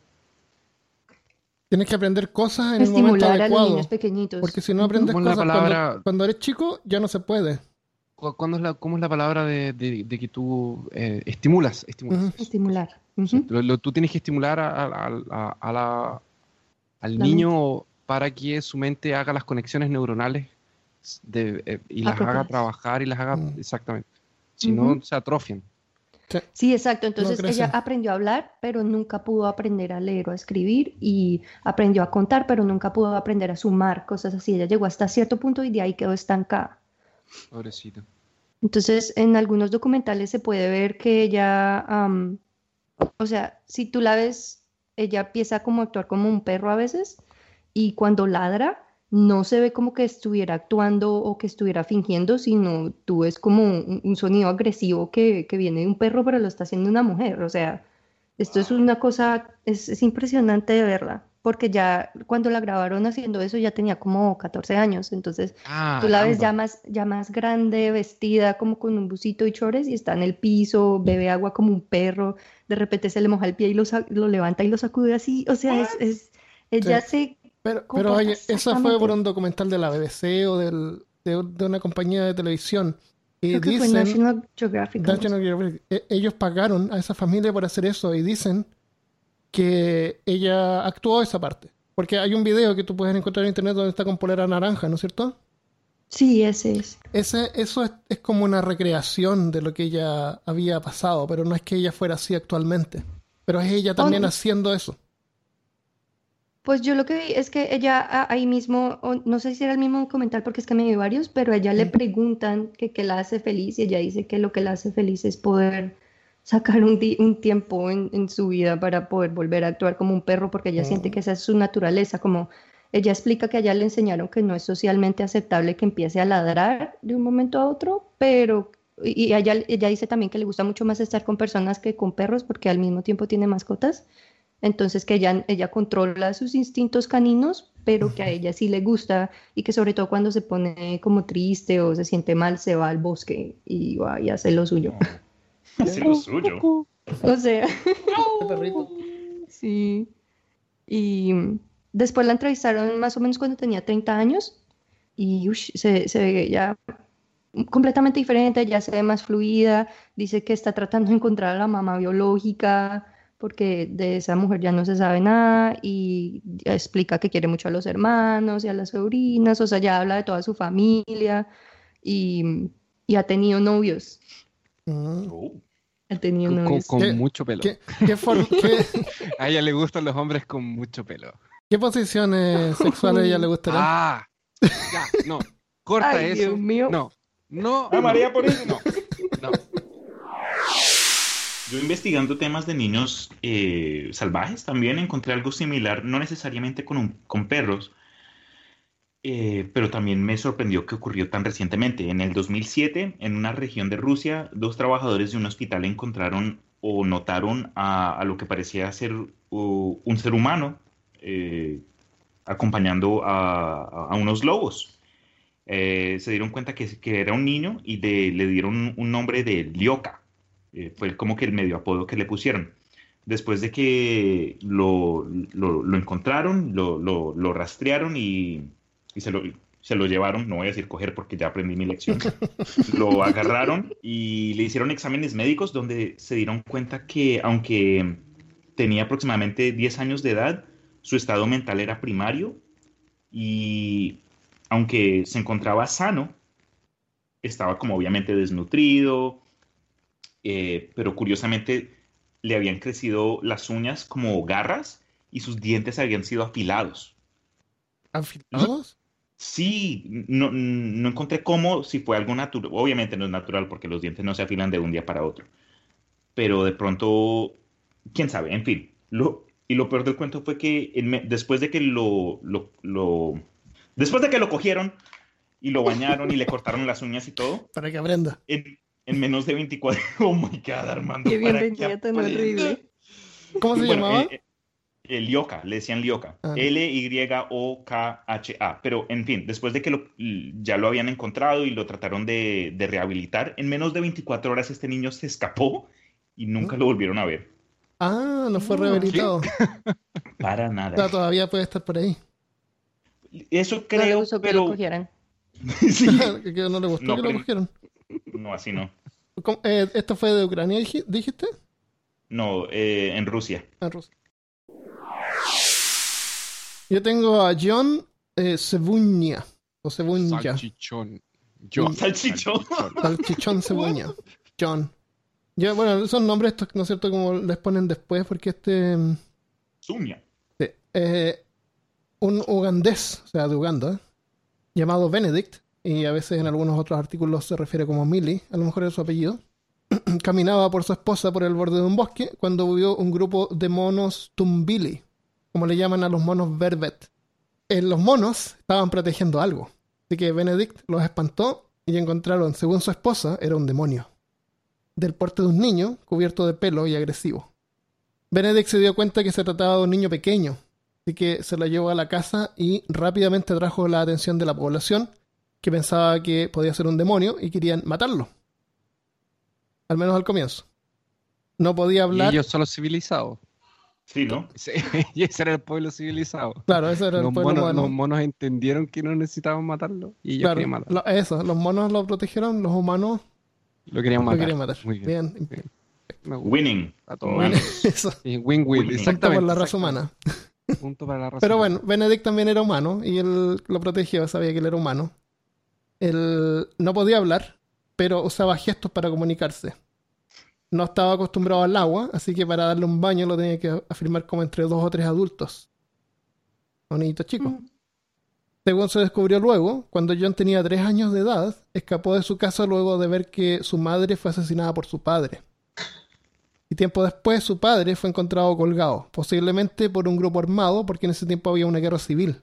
Tienes que aprender cosas en el momento estimular a los adecuado. niños pequeñitos. Porque si no aprendes ¿Cómo es la cosas cuando- palabra? cuando, eres chico, ya no se puede. cu- ¿cuándo es la, ¿Cómo es la palabra de, de- de que tú eh, estimulas? Estimular. O sea, Ujú. lo- lo- tú tienes que estimular a, a- a- a la- al La niño para que su mente haga las conexiones neuronales de- eh, y las haga trabajar y las haga Mm. exactamente. Si no, se atrofian. Sí, exacto. Entonces ella aprendió a hablar, pero nunca pudo aprender a leer o a escribir y aprendió a contar, pero nunca pudo aprender a sumar, cosas así. Ella llegó hasta cierto punto y de ahí quedó estancada. Pobrecito. Entonces, en algunos documentales se puede ver que ella, o sea, si tú la ves, ella empieza como a actuar como un perro a veces y cuando ladra no se ve como que estuviera actuando o que estuviera fingiendo, sino tú ves como un, un sonido agresivo que, que viene de un perro, pero lo está haciendo una mujer. O sea, esto es una cosa, es, es impresionante de verla, porque ya cuando la grabaron haciendo eso ya tenía como 14 años, entonces Ah, Tú la ves ya más, ya más grande, vestida como con un busito y chores y está en el piso, bebe agua como un perro, de repente se le moja el pie y lo, lo levanta y lo sacude así, o sea, es, es ella se... Pero, oye, eso fue por un documental de la BBC o del, de, de una compañía de televisión. Y que fue dicen, National Geographic. algo National Geographic, e- ellos pagaron a esa familia por hacer eso y dicen que ella actuó esa parte. Porque hay un video que tú puedes encontrar en internet donde está con polera naranja, ¿no es cierto? Sí, ese es. Ese, eso es, es como una recreación de lo que ella había pasado, pero no es que ella fuera así actualmente. Pero es ella también haciendo eso. Pues yo lo que vi es que ella ahí mismo, no sé si era el mismo documental porque es que me vi varios, pero a ella le preguntan que qué la hace feliz y ella dice que lo que la hace feliz es poder sacar un, un tiempo en, en su vida para poder volver a actuar como un perro porque ella siente que esa es su naturaleza, como ella explica que a ella le enseñaron que no es socialmente aceptable que empiece a ladrar de un momento a otro, pero y ella, ella dice también que le gusta mucho más estar con personas que con perros porque al mismo tiempo tiene mascotas. Entonces que ella, ella controla sus instintos caninos, pero que a ella sí le gusta y que sobre todo cuando se pone como triste o se siente mal, se va al bosque y va y hace lo suyo. Hace lo suyo. (laughs) O sea, (laughs) sí. Y después la entrevistaron más o menos cuando tenía 30 años y ush, se, se ve ya completamente diferente, ya se ve más fluida, dice que está tratando de encontrar a la mamá biológica porque de esa mujer ya no se sabe nada y explica que quiere mucho a los hermanos y a las sobrinas, o sea, ya habla de toda su familia y, y ha tenido novios, Mm. Oh. ha tenido Con, novios. con ¿Qué- mucho pelo. ¿Qué, qué, for- (laughs) qué- A ella le gustan los hombres con mucho pelo. qué posiciones sexuales a ella le gustarán? Ah, ya, no. Corta Ay, eso. Dios mío. No, no. María, por eso. No, no. Yo investigando temas de niños eh, salvajes también encontré algo similar, no necesariamente con, perros, eh, pero también me sorprendió que ocurrió tan recientemente. En el 2007, en una región de Rusia, dos trabajadores de un hospital encontraron o notaron a, lo que parecía ser un ser humano eh, acompañando a, unos lobos. Se dieron cuenta que, era un niño y le dieron un nombre de Lioka. Eh, fue como que el medio apodo que le pusieron. Después de que lo, lo- lo encontraron, lo, lo- rastrearon y, y se, lo, se lo llevaron, no voy a decir coger porque ya aprendí mi lección, (laughs) lo agarraron y le hicieron exámenes médicos donde se dieron cuenta que aunque tenía aproximadamente 10 años de edad, su estado mental era primario y aunque se encontraba sano, estaba como obviamente desnutrido, eh, pero curiosamente le habían crecido las uñas como garras y sus dientes habían sido afilados. ¿Afilados? Sí, no, no encontré cómo, si fue algo natural. Obviamente no es natural porque los dientes no se afilan de un día para otro. Pero de pronto, quién sabe, en fin. Lo, y lo peor del cuento fue que en después de que lo, lo, lo- después de que lo cogieron y lo bañaron y le cortaron las uñas y todo, (laughs) Para que aprenda. en, en menos de 24 (laughs) Oh my God, Armando. Qué que bienvenida tan horrible. ¿Cómo se Bueno, llamaba? eh, eh, Lioka, le decían Lioka. Ah. L-Y-O-K-H-A. Pero, en fin, después de que lo- ya lo habían encontrado y lo trataron de, de rehabilitar, en menos de 24 horas este niño se escapó y nunca lo volvieron a ver. Ah, no fue rehabilitado. (laughs) Para O sea, nada. todavía puede estar por ahí. Eso No le creo, gustó que pero... lo cogieran. (laughs) Sí. que que no le gustó No, que lo cogieron. No, así no. ¿Cómo- eh, ¿Esto fue de Ucrania, dij- dijiste? No, eh, en Rusia. Ah, Rusia. Yo tengo a John eh, Cebuña. O Cebuña. Salchichón. John. (laughs) Salchichón. Salchichón Cebuña. John. Bueno, son nombres estos, ¿no es cierto? Como les ponen después, porque este. mm, Sumia. sí, eh, un ugandés, o sea, de Uganda, llamado Benedict, y a veces en algunos otros artículos se refiere como Millie, a lo mejor es su apellido, (clears throat) caminaba por su esposa por el borde de un bosque cuando vio un grupo de monos tumbili, como le llaman a los monos vervet. Eh, los monos estaban protegiendo algo, así que Benedict los espantó y encontraron, según su esposa, era un demonio, del porte de un niño cubierto de pelo y agresivo. Benedict se dio cuenta que se trataba de un niño pequeño, así que se lo llevó a la casa y rápidamente atrajo la atención de la población, que pensaba que podía ser un demonio y querían matarlo. Al menos al comienzo. No podía Y hablar. ellos son los civilizados. Sí, ¿no? Sí, (laughs) y ese era el pueblo civilizado. Claro, ese era el Los pueblo monos, los monos entendieron que no necesitaban matarlo y ellos Claro, querían matarlo. lo- eso, los monos lo protegieron, los humanos Lo querían lo matar. querían matar. Muy bien. Bien, bien. Winning. A todo. Bueno. (laughs) eso. Win-win. Punto Exactamente. por la raza humana. exactamente. Punto para la raza Pero bueno, Benedict también era humano y él lo protegió, sabía que él era humano. Él no podía hablar, pero usaba gestos para comunicarse. No estaba acostumbrado al agua, así que para darle un baño lo tenía que afirmar como entre dos o tres adultos. niñito chico. Mm. Según se descubrió luego, cuando John tenía tres años de edad, escapó de su casa luego de ver que su madre fue asesinada por su padre. Y tiempo después su padre fue encontrado colgado, posiblemente por un grupo armado, porque en ese tiempo había una guerra civil.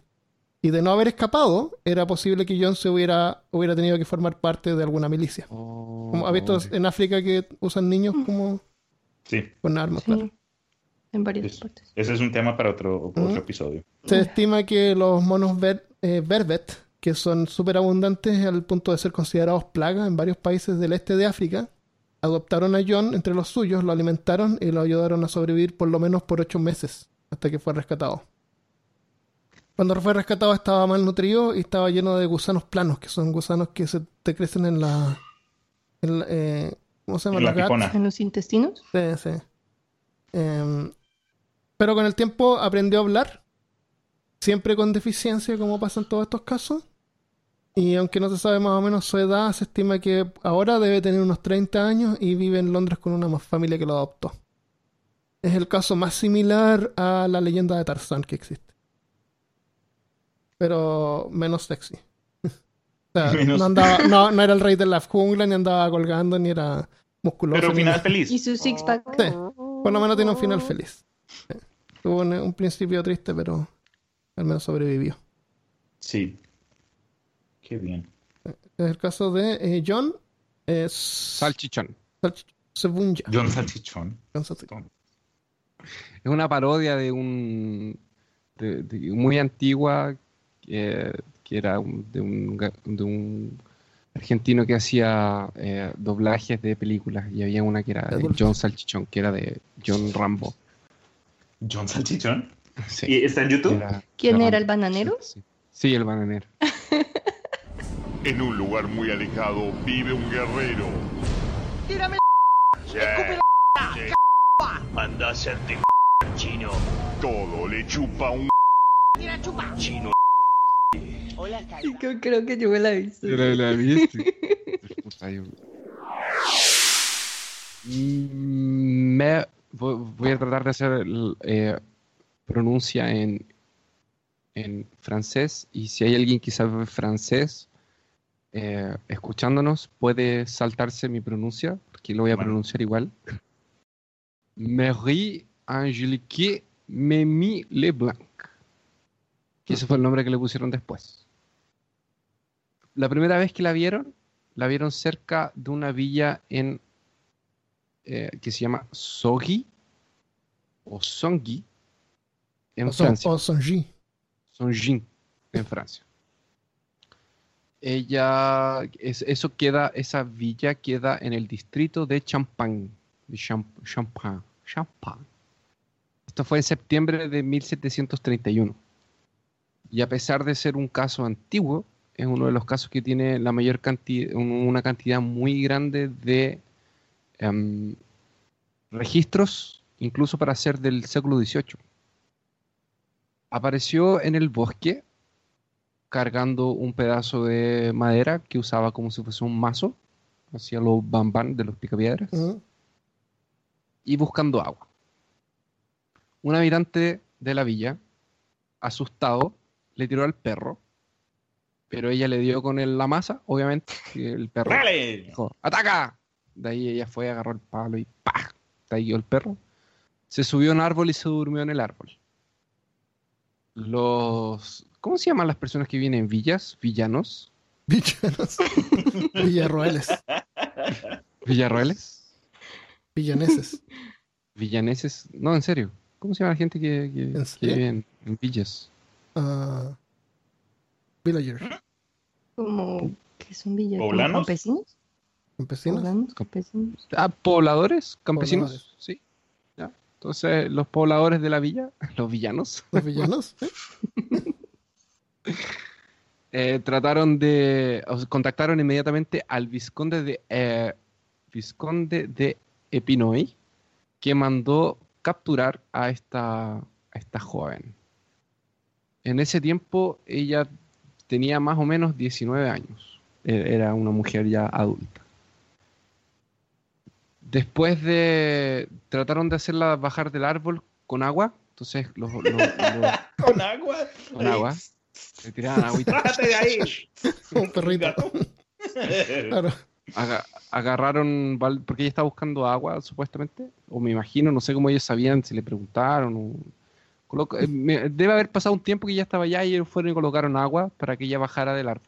Y de no haber escapado, era posible que John se hubiera, hubiera tenido que formar parte de alguna milicia. Como, ¿Ha visto en África que usan niños como Sí, con armas? Sí, claro. en varias es- partes. ese es un tema para otro, otro Ujú. episodio. Se estima que los monos ver- eh, vervet, que son súper abundantes al punto de ser considerados plagas en varios países del este de África, adoptaron a John entre los suyos, lo alimentaron y lo ayudaron a sobrevivir por lo menos por ocho meses, hasta que fue rescatado. Cuando fue rescatado estaba malnutrido y estaba lleno de gusanos planos, que son gusanos que se te crecen en la... en la- eh, ¿Cómo se llama? En la pipona. En los intestinos. Sí, sí. Em, pero con el tiempo aprendió a hablar, siempre con deficiencia, como pasa en todos estos casos. Y aunque no se sabe más o menos su edad, se estima que ahora debe tener unos 30 años y vive en Londres con una familia que lo adoptó. Es el caso más similar a la leyenda de Tarzán que existe. Pero menos sexy. (laughs) O sea, (laughs) Menos- no, andaba, no, no era el rey de la jungla, ni andaba colgando, ni era musculoso. Pero final feliz. Y su six pack. Sí, por lo menos tiene un final feliz. Sí. Tuvo un, un principio triste, pero al menos sobrevivió. Sí. Qué bien. En el caso de eh, John es Salchichón. Sebunja. John Salchichón. John Salchichón. Es una parodia de un. de- de- muy antigua, que, que era un- de, un, de un argentino que hacía eh, doblajes de películas. Y había una que era de. John Salchichón, que era de John Rambo. John Salchichón. Sí, ¿Y está en YouTube? era- ¿Quién era el bananero? Sí, sí, el bananero. (laughs) En un lugar muy alejado vive un guerrero. ¡Tírame Anda a hacerte chino. Todo le chupa un Chino. Creo, creo que yo me la he visto. Era la viste. (laughs) Puta, yo- Mm, Me voy voy a tratar de hacer el, eh, pronuncia en en francés y si hay alguien que sabe francés eh, escuchándonos puede saltarse mi pronuncia porque lo voy a Bueno. pronunciar igual. Marie Angelique Memi Leblanc. Que ese fue el nombre que le pusieron después. La primera vez que la vieron, la vieron cerca de una villa en eh, que se llama Sogi o Songi en O Son- Francia. o Sonji. Songin, en Francia. Ella, es- eso queda, esa villa queda en el distrito de Champagne, de Champ- Champagne, Champagne. Esto fue en septiembre de 1731. Y a pesar de ser un caso antiguo, es uno de los casos que tiene la mayor cantidad, una cantidad muy grande de em, registros, incluso para ser del siglo XVIII apareció en el bosque cargando un pedazo de madera que usaba como si fuese un mazo, hacia los bambán de los picapiedras, y buscando agua. Un habitante de la villa, asustado, le tiró al perro, pero ella le dio con el- la masa, obviamente, y el perro ¡Dale! dijo, ¡ataca! De ahí ella fue, agarró el palo y ¡pah! De ahí el perro. Se subió a un árbol y se durmió en el árbol. Los... ¿Cómo se llaman las personas que viven en villas? ¿Villanos? Villanos. (laughs) Villarroeles. ¿Villarroeles? Villaneses. ¿Villaneses? No, en serio. ¿Cómo se llama la gente que, que- vive en, en villas? Ah, villagers. Como que son. ¿Poblanos? ¿Campesinos? Campesinos. ¿Poblanos? ¿Campesinos? Ah, pobladores, campesinos, Pobladores. sí. Ya. Entonces, los pobladores de la villa, (laughs) los villanos, Los villanos. (laughs) eh, trataron de, o sea, contactaron inmediatamente al vizconde de, eh, vizconde de Epinoy, que mandó capturar a esta, a esta joven. En ese tiempo ella tenía más o menos 19 años, E- era una mujer ya adulta. Después de, trataron de hacerla bajar del árbol con agua, Entonces los, los- los- (laughs) Con agua. con agua le tiraban agüita. Bájate de ahí. Un perrito. Claro. Aga- agarraron, porque ella estaba buscando agua, supuestamente, o me imagino, no sé cómo ellos sabían, si le preguntaron. o- coloca- eh, debe haber pasado un tiempo que ella estaba allá y ellos fueron y colocaron agua para que ella bajara del árbol.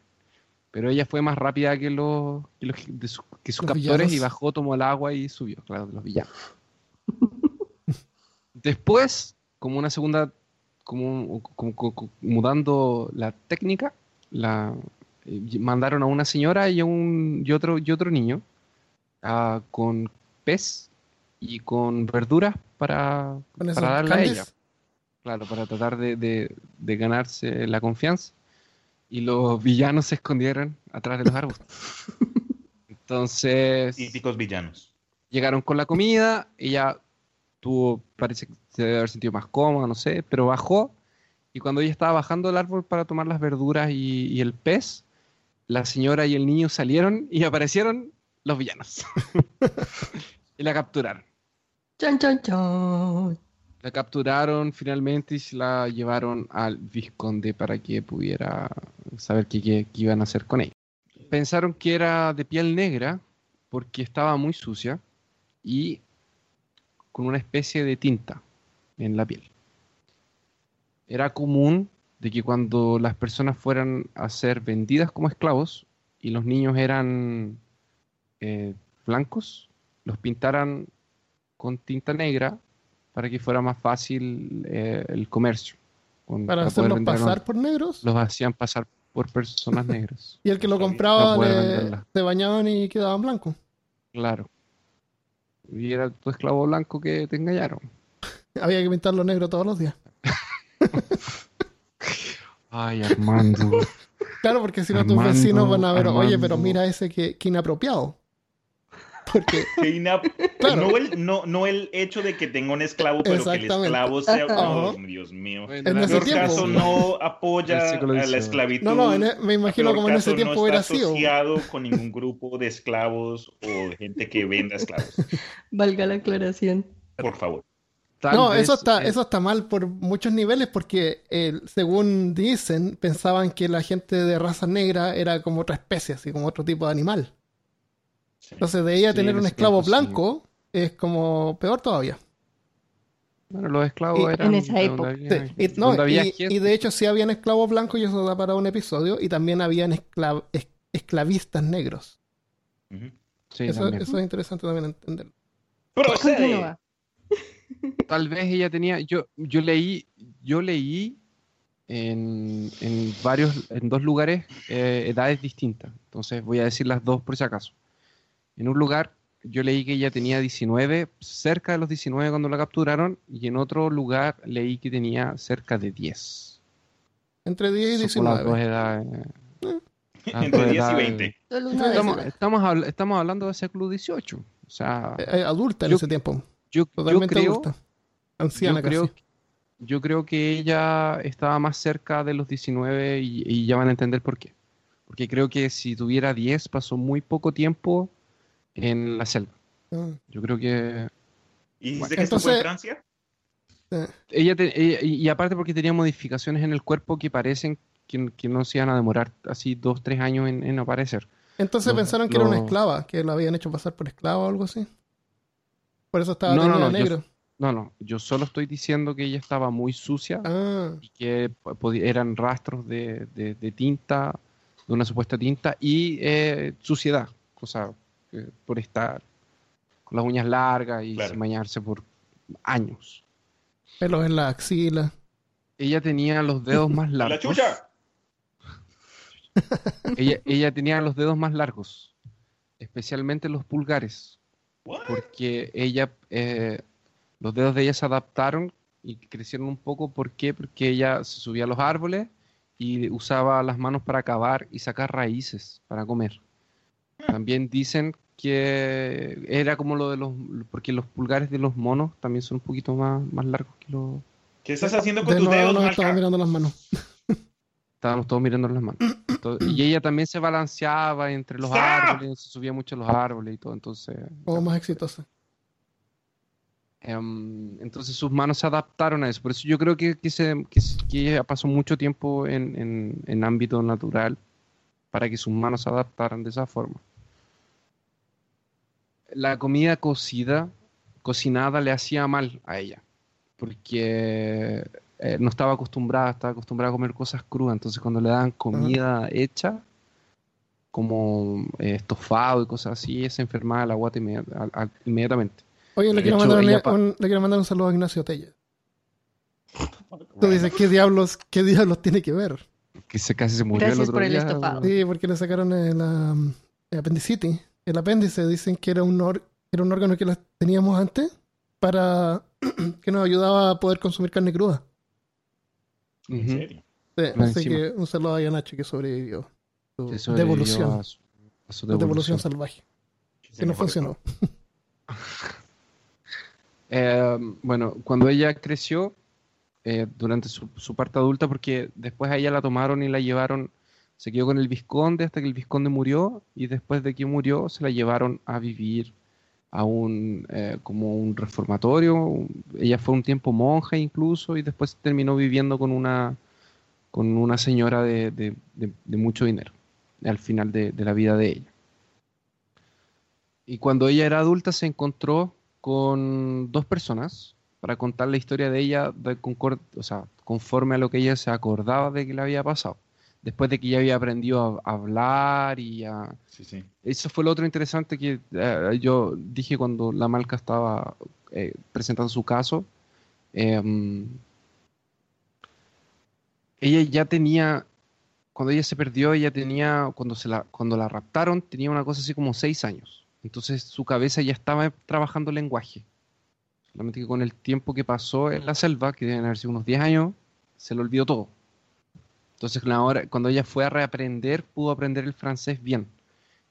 Pero ella fue más rápida que los, que los- de su- que sus Los captores y bajó, tomó el agua y subió, claro, de los villanos. (laughs) Después, como una segunda, como, como- como- como mudando la técnica, la, eh, mandaron a una señora y a un y otro y otro niño ah, con pez y con verduras para, para darle a ella. Claro, para tratar de, de- de ganarse la confianza. Y los villanos se escondieron atrás de los árboles. (laughs) Entonces Típicos villanos. llegaron con la comida, ella tuvo, parece que se debe haber sentido más cómoda, no sé, pero bajó y cuando ella estaba bajando del árbol para tomar las verduras y, y el pez, la señora y el niño salieron y aparecieron los villanos. (laughs) y la capturaron. Chan, chan, chan. La capturaron finalmente y se la llevaron al vizconde para que pudiera saber qué, iban a hacer con ella. Pensaron que era de piel negra porque estaba muy sucia y con una especie de tinta en la piel. Era común de que cuando las personas fueran a ser vendidas como esclavos y los niños eran eh, blancos, los pintaran con tinta negra para que fuera más fácil eh, el comercio. con- Para hacerlos pasar por negros. Los hacían pasar por personas negras. (laughs) Y el que lo compraba le- se bañaban y quedaban blancos. Claro. Y era tu esclavo blanco que te engañaron. (laughs) Había que pintarlo negro todos los días. (laughs) Ay, Armando. Claro, porque si no tus vecinos van a ver, oye, pero mira ese que, que inapropiado. Porque, Qué ina- Claro. no, el, no, no el hecho de que tenga un esclavo, pero que el esclavo sea. Oh, Dios mío. En era- ese tiempo. caso no apoya a la 18. esclavitud. no, no, en e- me imagino como en ese tiempo no hubiera está sido. asociado con ningún grupo de esclavos o de gente que venda esclavos. Valga la aclaración. Por favor. Tal No, vez, eso está, eh, eso está mal por muchos niveles porque eh, según dicen, pensaban que la gente de raza negra era como otra especie, así como otro tipo de animal. Sí. Entonces de ella Sí, tener en un esclavo tiempo sí. blanco es como peor todavía. Bueno, los esclavos Y- eran en esa época. había- y, no, y- de hecho sí habían esclavos blancos y eso da para un episodio y también habían esclav- es- esclavistas negros. Ujú. Sí, eso, también. eso es interesante también entender. Procede. (laughs) Tal vez ella tenía, yo, yo leí, yo leí en, en varios, en dos lugares eh, edades distintas. Entonces voy a decir las dos por si acaso. En un lugar yo leí que ella tenía 19, cerca de los 19 cuando la capturaron, y en otro lugar leí que tenía cerca de 10. Entre 10 y Son las dos 19. edades. las Entre dos 10 y edades. 20. Solo una Estamos, hablando del siglo XVIII. O sea, Eh, eh, adulta en Yo- ese tiempo. yo, yo Totalmente creo, adulta. Anciana yo creo, casi. yo creo que ella estaba más cerca de los 19 y, y ya van a entender por qué. Porque creo que si tuviera 10 pasó muy poco tiempo en la selva. Ah. Yo creo que ¿Y dice Bueno, que esto fue en entonces- Francia? ella, te- ella- y aparte porque tenía modificaciones en el cuerpo que parecen que, que no se iban a demorar así dos, tres años en, en aparecer. Entonces pensaron que era una esclava, que la habían hecho pasar por esclava o algo así. Por eso estaba No, no, no, de yo- negro. No, no, yo solo estoy diciendo que ella estaba muy sucia Ah, y que eran rastros de, de- de tinta, de una supuesta tinta y eh, suciedad, o sea, que por estar con las uñas largas y Claro. sin bañarse por años. pelos en la axila. Ella tenía los dedos más (laughs) ¡La largos. chucha! (laughs) Ella, ella tenía los dedos más largos, especialmente los pulgares, What? porque ella, eh, los dedos de ella se adaptaron y crecieron un poco. ¿Por qué? Porque ella se subía a los árboles y usaba las manos para cavar y sacar raíces para comer. También dicen que era como lo de los, porque los pulgares de los monos también son un poquito más, más largos que los... ¿Qué estás haciendo con De tus nuevo dedos, Malca? estamos mirando las manos. (laughs) Estábamos todos mirando las manos. Entonces, y ella también se balanceaba entre los ¡Stop! árboles, se subía mucho a los árboles y todo. Entonces, Como más exitosa. Em, entonces sus manos se adaptaron a eso. Por eso yo creo que, que, se, que, se- que ella pasó mucho tiempo en, en, en ámbito natural para que sus manos se adaptaran de esa forma. La comida cocida, cocinada, le hacía mal a ella, porque eh, no estaba acostumbrada, estaba acostumbrada a comer cosas crudas. Entonces cuando le daban comida hecha, como eh, estofado y cosas así, ella se enfermaba la guata inmedi- al- al- inmediatamente. Oye, le quiero, hecho, mandar un, ella pa- un- le quiero mandar un saludo a Ignacio Tella. Tú dices, ¿qué diablos, ¿qué diablos tiene que ver? Que se casi se murió el Gracias otro por el día. estofado. Sí, porque le sacaron el, el apendicitis. El apéndice dicen que era un, or- era un órgano que las teníamos antes para (clears throat) que nos ayudaba a poder consumir carne cruda. ¿En serio? Sí, Más así encima. que un saludo a Nacho que sobrevivió. Su Que sobrevivió devolución. a su- a su su devolución devolución. salvaje. Que no funcionó. (laughs) Eh, bueno, cuando ella creció, eh, durante su, su parte adulta, porque después a ella la tomaron y la llevaron, se quedó con el vizconde hasta que el vizconde murió, y después de que murió se la llevaron a vivir a un, eh, como un reformatorio. Ella fue un tiempo monja incluso, y después terminó viviendo con una, con una señora de, de- mucho dinero, al final de, la vida de ella. Y cuando ella era adulta se encontró con dos personas para contar la historia de ella concord- o sea, conforme a lo que ella se acordaba de que le había pasado. Después de que ella había aprendido a, a hablar y a... Sí, sí. Eso fue lo otro interesante que eh, yo dije cuando la Malca estaba eh, presentando su caso. Em, ella ya tenía, cuando ella se perdió, ella tenía, cuando, se la, cuando la raptaron, tenía una cosa así como seis años. Entonces su cabeza ya estaba trabajando el lenguaje. Solamente que con el tiempo que pasó en la selva, que deben haber sido unos 10 años, se le olvidó todo. Entonces hora- cuando ella fue a reaprender, pudo aprender el francés bien.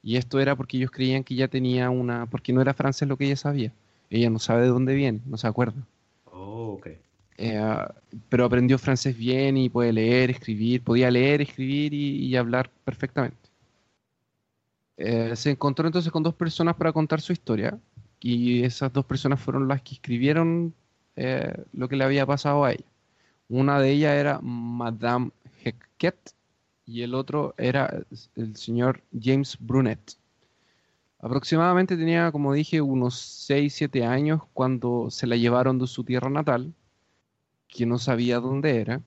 Y esto era porque ellos creían que ya tenía una, porque no era francés lo que ella sabía. Ella no sabe de dónde viene, no se acuerda. Oh, ok. Eh, pero aprendió francés bien y puede leer, escribir, podía leer, escribir y, y hablar perfectamente. Eh, se encontró entonces con dos personas para contar su historia y esas dos personas fueron las que escribieron eh, lo que le había pasado a ella. Una de ellas era Madame Y el otro era el señor James Brunet. Aproximadamente tenía, como dije, unos 6, 7 años cuando se la llevaron de su tierra natal, que no sabía dónde era,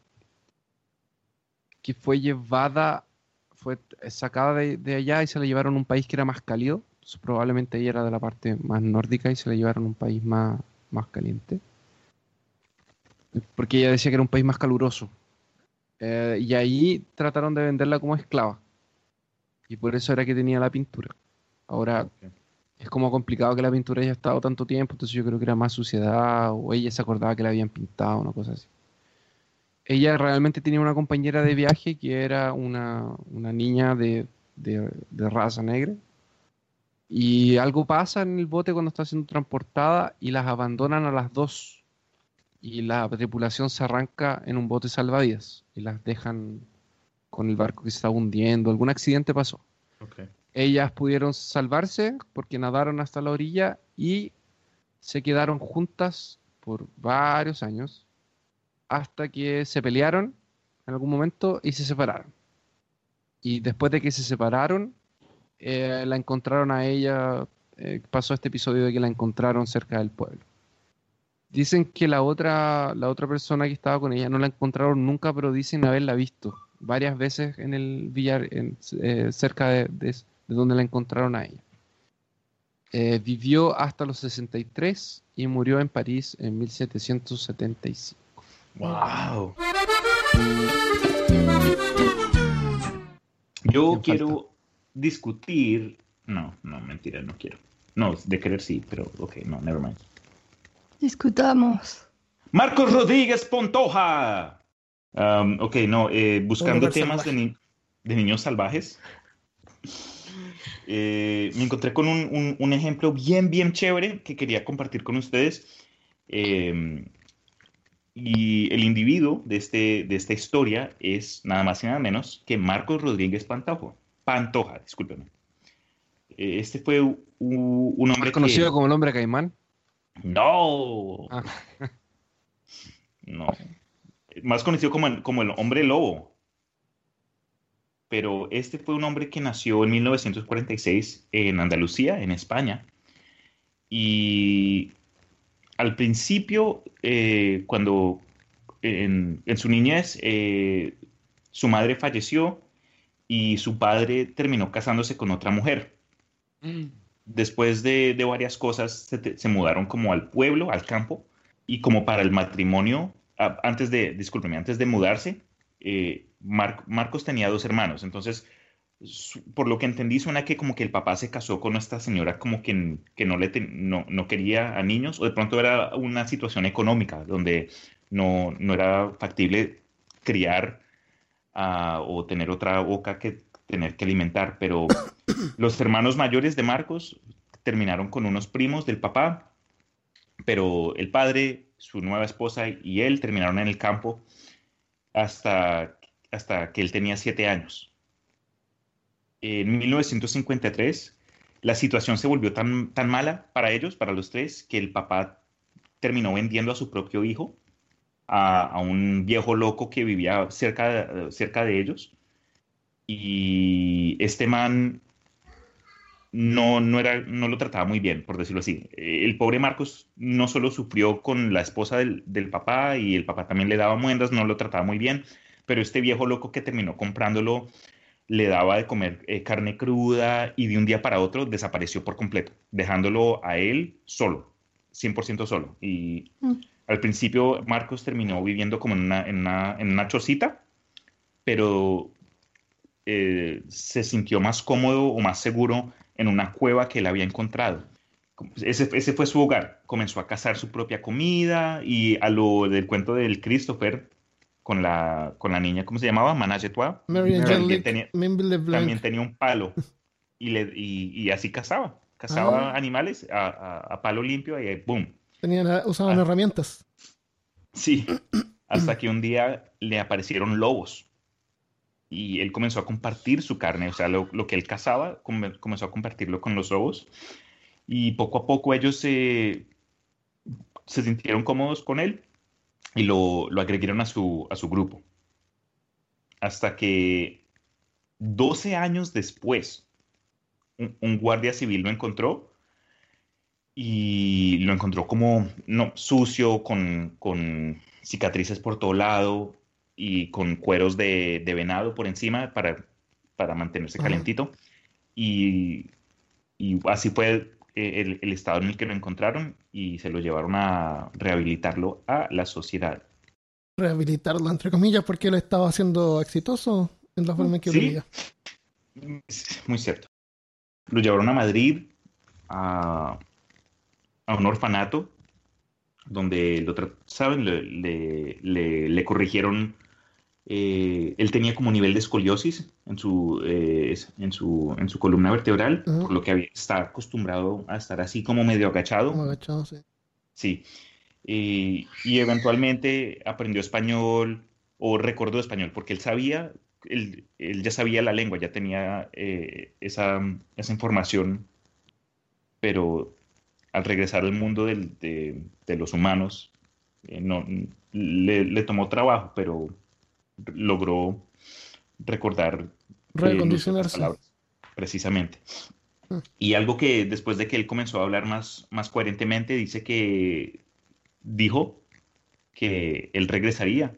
que fue llevada, fue sacada de, allá y se la llevaron a un país que era más cálido. Probablemente ella era de la parte más nórdica y se la llevaron a un país más, más caliente. Porque ella decía que era un país más caluroso. Eh, y ahí trataron de venderla como esclava. Y por eso era que tenía la pintura. Ahora, es como complicado que la pintura haya estado tanto tiempo, entonces yo creo que era más suciedad o ella se acordaba que la habían pintado, una cosa así. Ella realmente tenía una compañera de viaje que era una, una niña de, de- de raza negra. Y algo pasa en el bote cuando está siendo transportada y las abandonan a las dos. Y la tripulación se arranca en un bote salvavidas y las dejan con el barco que se estaba hundiendo. Algún accidente pasó. Ellas pudieron salvarse porque nadaron hasta la orilla y se quedaron juntas por varios años hasta que se pelearon en algún momento y se separaron. Y después de que se separaron, eh, la encontraron a ella, eh, pasó este episodio de que la encontraron cerca del pueblo. Dicen que la otra, la otra persona que estaba con ella no la encontraron nunca, pero dicen haberla visto varias veces en el billar, en- eh, cerca de, de- de donde la encontraron a ella. Eh, vivió hasta los 63 y murió en París en 1775. Wow. Yo ¿Quién quiero discutir. No, no, mentira, no quiero. No, de querer sí, pero ok, no, never mind. Discutamos. Marcos Rodríguez Pontoja. Um, ok, no, eh, buscando temas de, salvaje. ni- de niños salvajes. Eh, me encontré con un, un- un ejemplo bien, bien chévere que quería compartir con ustedes. Eh, y el individuo de, este, de esta historia es nada más y nada menos que Marcos Rodríguez Pantoja. Pantoja, discúlpeme. Eh, Este fue un hombre Más conocido que... como el hombre caimán. No. Ah. No. Más conocido como el, como el hombre lobo. Pero este fue un hombre que nació en 1946 en Andalucía, en España. Y al principio, eh, cuando en, en su niñez, eh, su madre falleció y su padre terminó casándose con otra mujer. Mm. Después de, varias cosas, se, mudaron como al pueblo, al campo, y como para el matrimonio, antes de, discúlpeme, antes de mudarse, eh, Mar- Marcos tenía dos hermanos, entonces, por lo que entendí, suena que como que el papá se casó con esta señora como que, que no, le no, no quería a niños, o de pronto era una situación económica donde no, no era factible criar o tener otra boca que tener que alimentar, pero (coughs) los hermanos mayores de Marcos terminaron con unos primos del papá, pero el padre, su nueva esposa y él terminaron en el campo hasta, hasta que él tenía siete años. En 1953, la situación se volvió tan, tan mala para ellos, para los tres, que el papá terminó vendiendo a su propio hijo a, a un viejo loco que vivía cerca, cerca de ellos. Y este man no, no, era, no lo trataba muy bien, por decirlo así. Eh, El pobre Marcos no solo sufrió con la esposa del, del papá y el papá también le daba muendas, no lo trataba muy bien, pero este viejo loco que terminó comprándolo le daba de comer eh, carne cruda y de un día para otro desapareció por completo, dejándolo a él solo, 100% solo. Y Mm. al principio Marcos terminó viviendo como en una, en una, en una chocita, pero eh, se sintió más cómodo o más seguro en una cueva que él había encontrado. Ese, ese fue su hogar. Comenzó a cazar su propia comida y a lo del cuento del Christopher con la, con la niña, ¿cómo se llamaba? Mary También tenía- También tenía un palo (laughs) y, le, y, y así cazaba. Cazaba Ah. animales a, a- a palo limpio y ¡boom! Tenían, usaban Ah. herramientas. Sí, (clears throat) hasta que un día le aparecieron lobos y él comenzó a compartir su carne, o sea, lo, lo que él cazaba, come- comenzó a compartirlo con los lobos y poco a poco ellos se, se sintieron cómodos con él y lo, lo agregaron a su, a su grupo. Hasta que 12 años después, un, un guardia civil lo encontró y lo encontró como no, sucio, con, con cicatrices por todo lado y con cueros de, de venado por encima para, para mantenerse calentito. Y, y así fue eh, el, el estado en el que lo encontraron y se lo llevaron a rehabilitarlo a la sociedad. Rehabilitarlo, entre comillas, porque él estaba siendo exitoso en la forma en que Sí. vivía. Muy cierto. Lo llevaron a Madrid, a, a un orfanato, donde lo ¿saben? Le, le- le- le corrigieron. Eh, él tenía como nivel de escoliosis en su, eh, en su, en su columna vertebral, Ajá. por lo que había- está acostumbrado a estar así como medio agachado. Como agachado, sí. Sí. Y, y eventualmente aprendió español o recordó español, porque él sabía, él, él ya sabía la lengua, ya tenía eh, esa, esa información, pero al regresar al mundo del- de, de los humanos, eh, no, le, le tomó trabajo, pero logró recordar eh, Recondicionarse. palabras, precisamente. Mm. Y algo que después de que él comenzó a hablar más, más coherentemente, dice que dijo que él regresaría.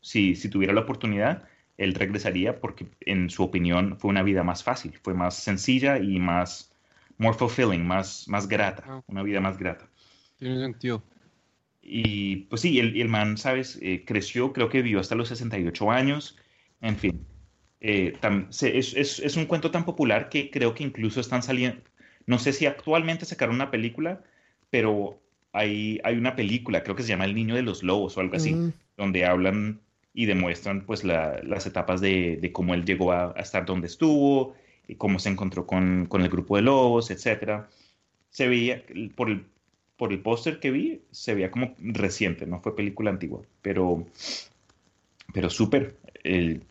Si, si tuviera la oportunidad, él regresaría porque en su opinión fue una vida más fácil, fue más sencilla y más more fulfilling, más, más grata, Ah. una vida más grata. Tiene sentido. Y pues sí, el, el man, ¿sabes? Eh, creció, creo que vivió hasta los 68 años, en fin. Eh, tam- se- es, es- es un cuento tan popular que creo que incluso están saliendo, no sé si actualmente sacaron una película, pero hay, hay una película, creo que se llama El Niño de los Lobos o algo así, Mm, donde hablan y demuestran pues la- las etapas de, de cómo él llegó a, a estar donde estuvo, y cómo se encontró con, con el grupo de lobos, etcétera. Se veía, por el, por el póster que vi, se veía como reciente, no fue película antigua, pero, pero súper. el-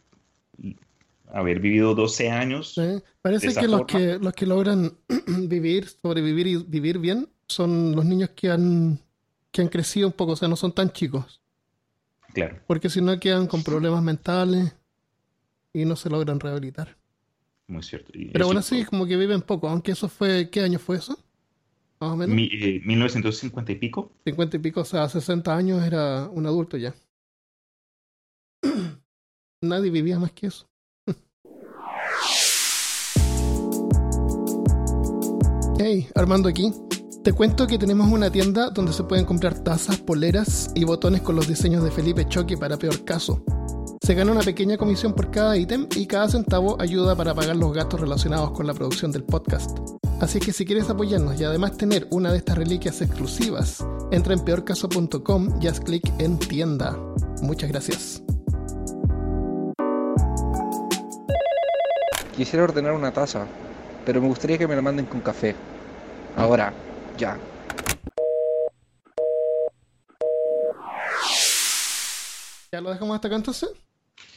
haber vivido 12 años, sí. Parece que los, que los que logran (clears throat) vivir, sobrevivir y vivir bien son los niños que han, que han crecido un poco, o sea, no son tan chicos. Claro. Porque si no quedan con problemas mentales y no se logran rehabilitar. Muy cierto. Y Pero eso bueno, fue sí, como que viven poco, aunque eso fue, ¿qué año fue eso? Más o menos. mi- eh, 1950 y pico. 50 y pico, o sea, 60 años era un adulto ya. (clears throat) Nadie vivía más que eso. (laughs) Hey, Armando aquí. Te cuento que tenemos una tienda donde se pueden comprar tazas, poleras y botones con los diseños de Felipe Choque para peor caso. Se gana una pequeña comisión por cada ítem y cada centavo ayuda para pagar los gastos relacionados con la producción del podcast. Así que si quieres apoyarnos y además tener una de estas reliquias exclusivas, entra en peorcaso.com y haz clic en tienda. Muchas gracias. Quisiera ordenar una taza, pero me gustaría que me la manden con café. Ahora, ya. ¿Ya lo dejamos hasta acá entonces?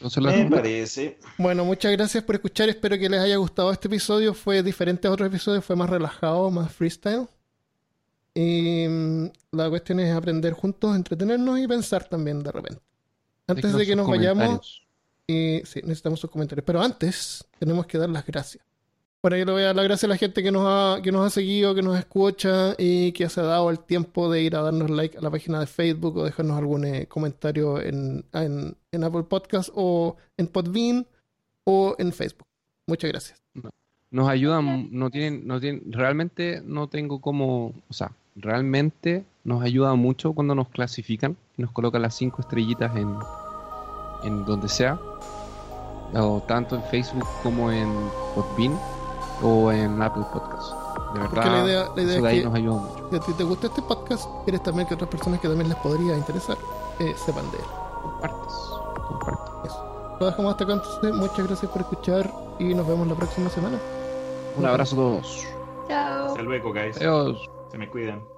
Entonces Me parece. Bueno, muchas gracias por escuchar. Espero que les haya gustado este episodio. Fue diferente a otros episodios, fue más relajado, más freestyle. Y mm, la cuestión es aprender juntos, entretenernos y pensar también de repente. Antes de que nos vayamos, y sí, necesitamos sus comentarios. Pero antes, tenemos que dar las gracias. Por ahí le voy a dar las gracias a la gente que nos ha, que nos ha seguido, que nos escucha y que se ha dado el tiempo de ir a darnos like a la página de Facebook o dejarnos algún eh, comentario en, en, Apple Podcast o en Podbean o en Facebook. Muchas gracias. Nos ayudan, no tienen, no tienen, realmente no tengo como, o sea, realmente nos ayuda mucho cuando nos clasifican y nos colocan las cinco estrellitas en, en donde sea, tanto en Facebook como en Podbean o en Apple Podcast. De verdad, Porque la idea- la idea eso es de ahí que- nos ayuda mucho. Si a ti te gusta este podcast, quieres también que otras personas que también les podría interesar eh, sepan de él. Compartes, compartes. Lo dejamos hasta acá entonces. Muchas gracias por escuchar y nos vemos la próxima semana. Un abrazo a todos. Chao. Hasta luego, guys. Adiós. Se me cuidan.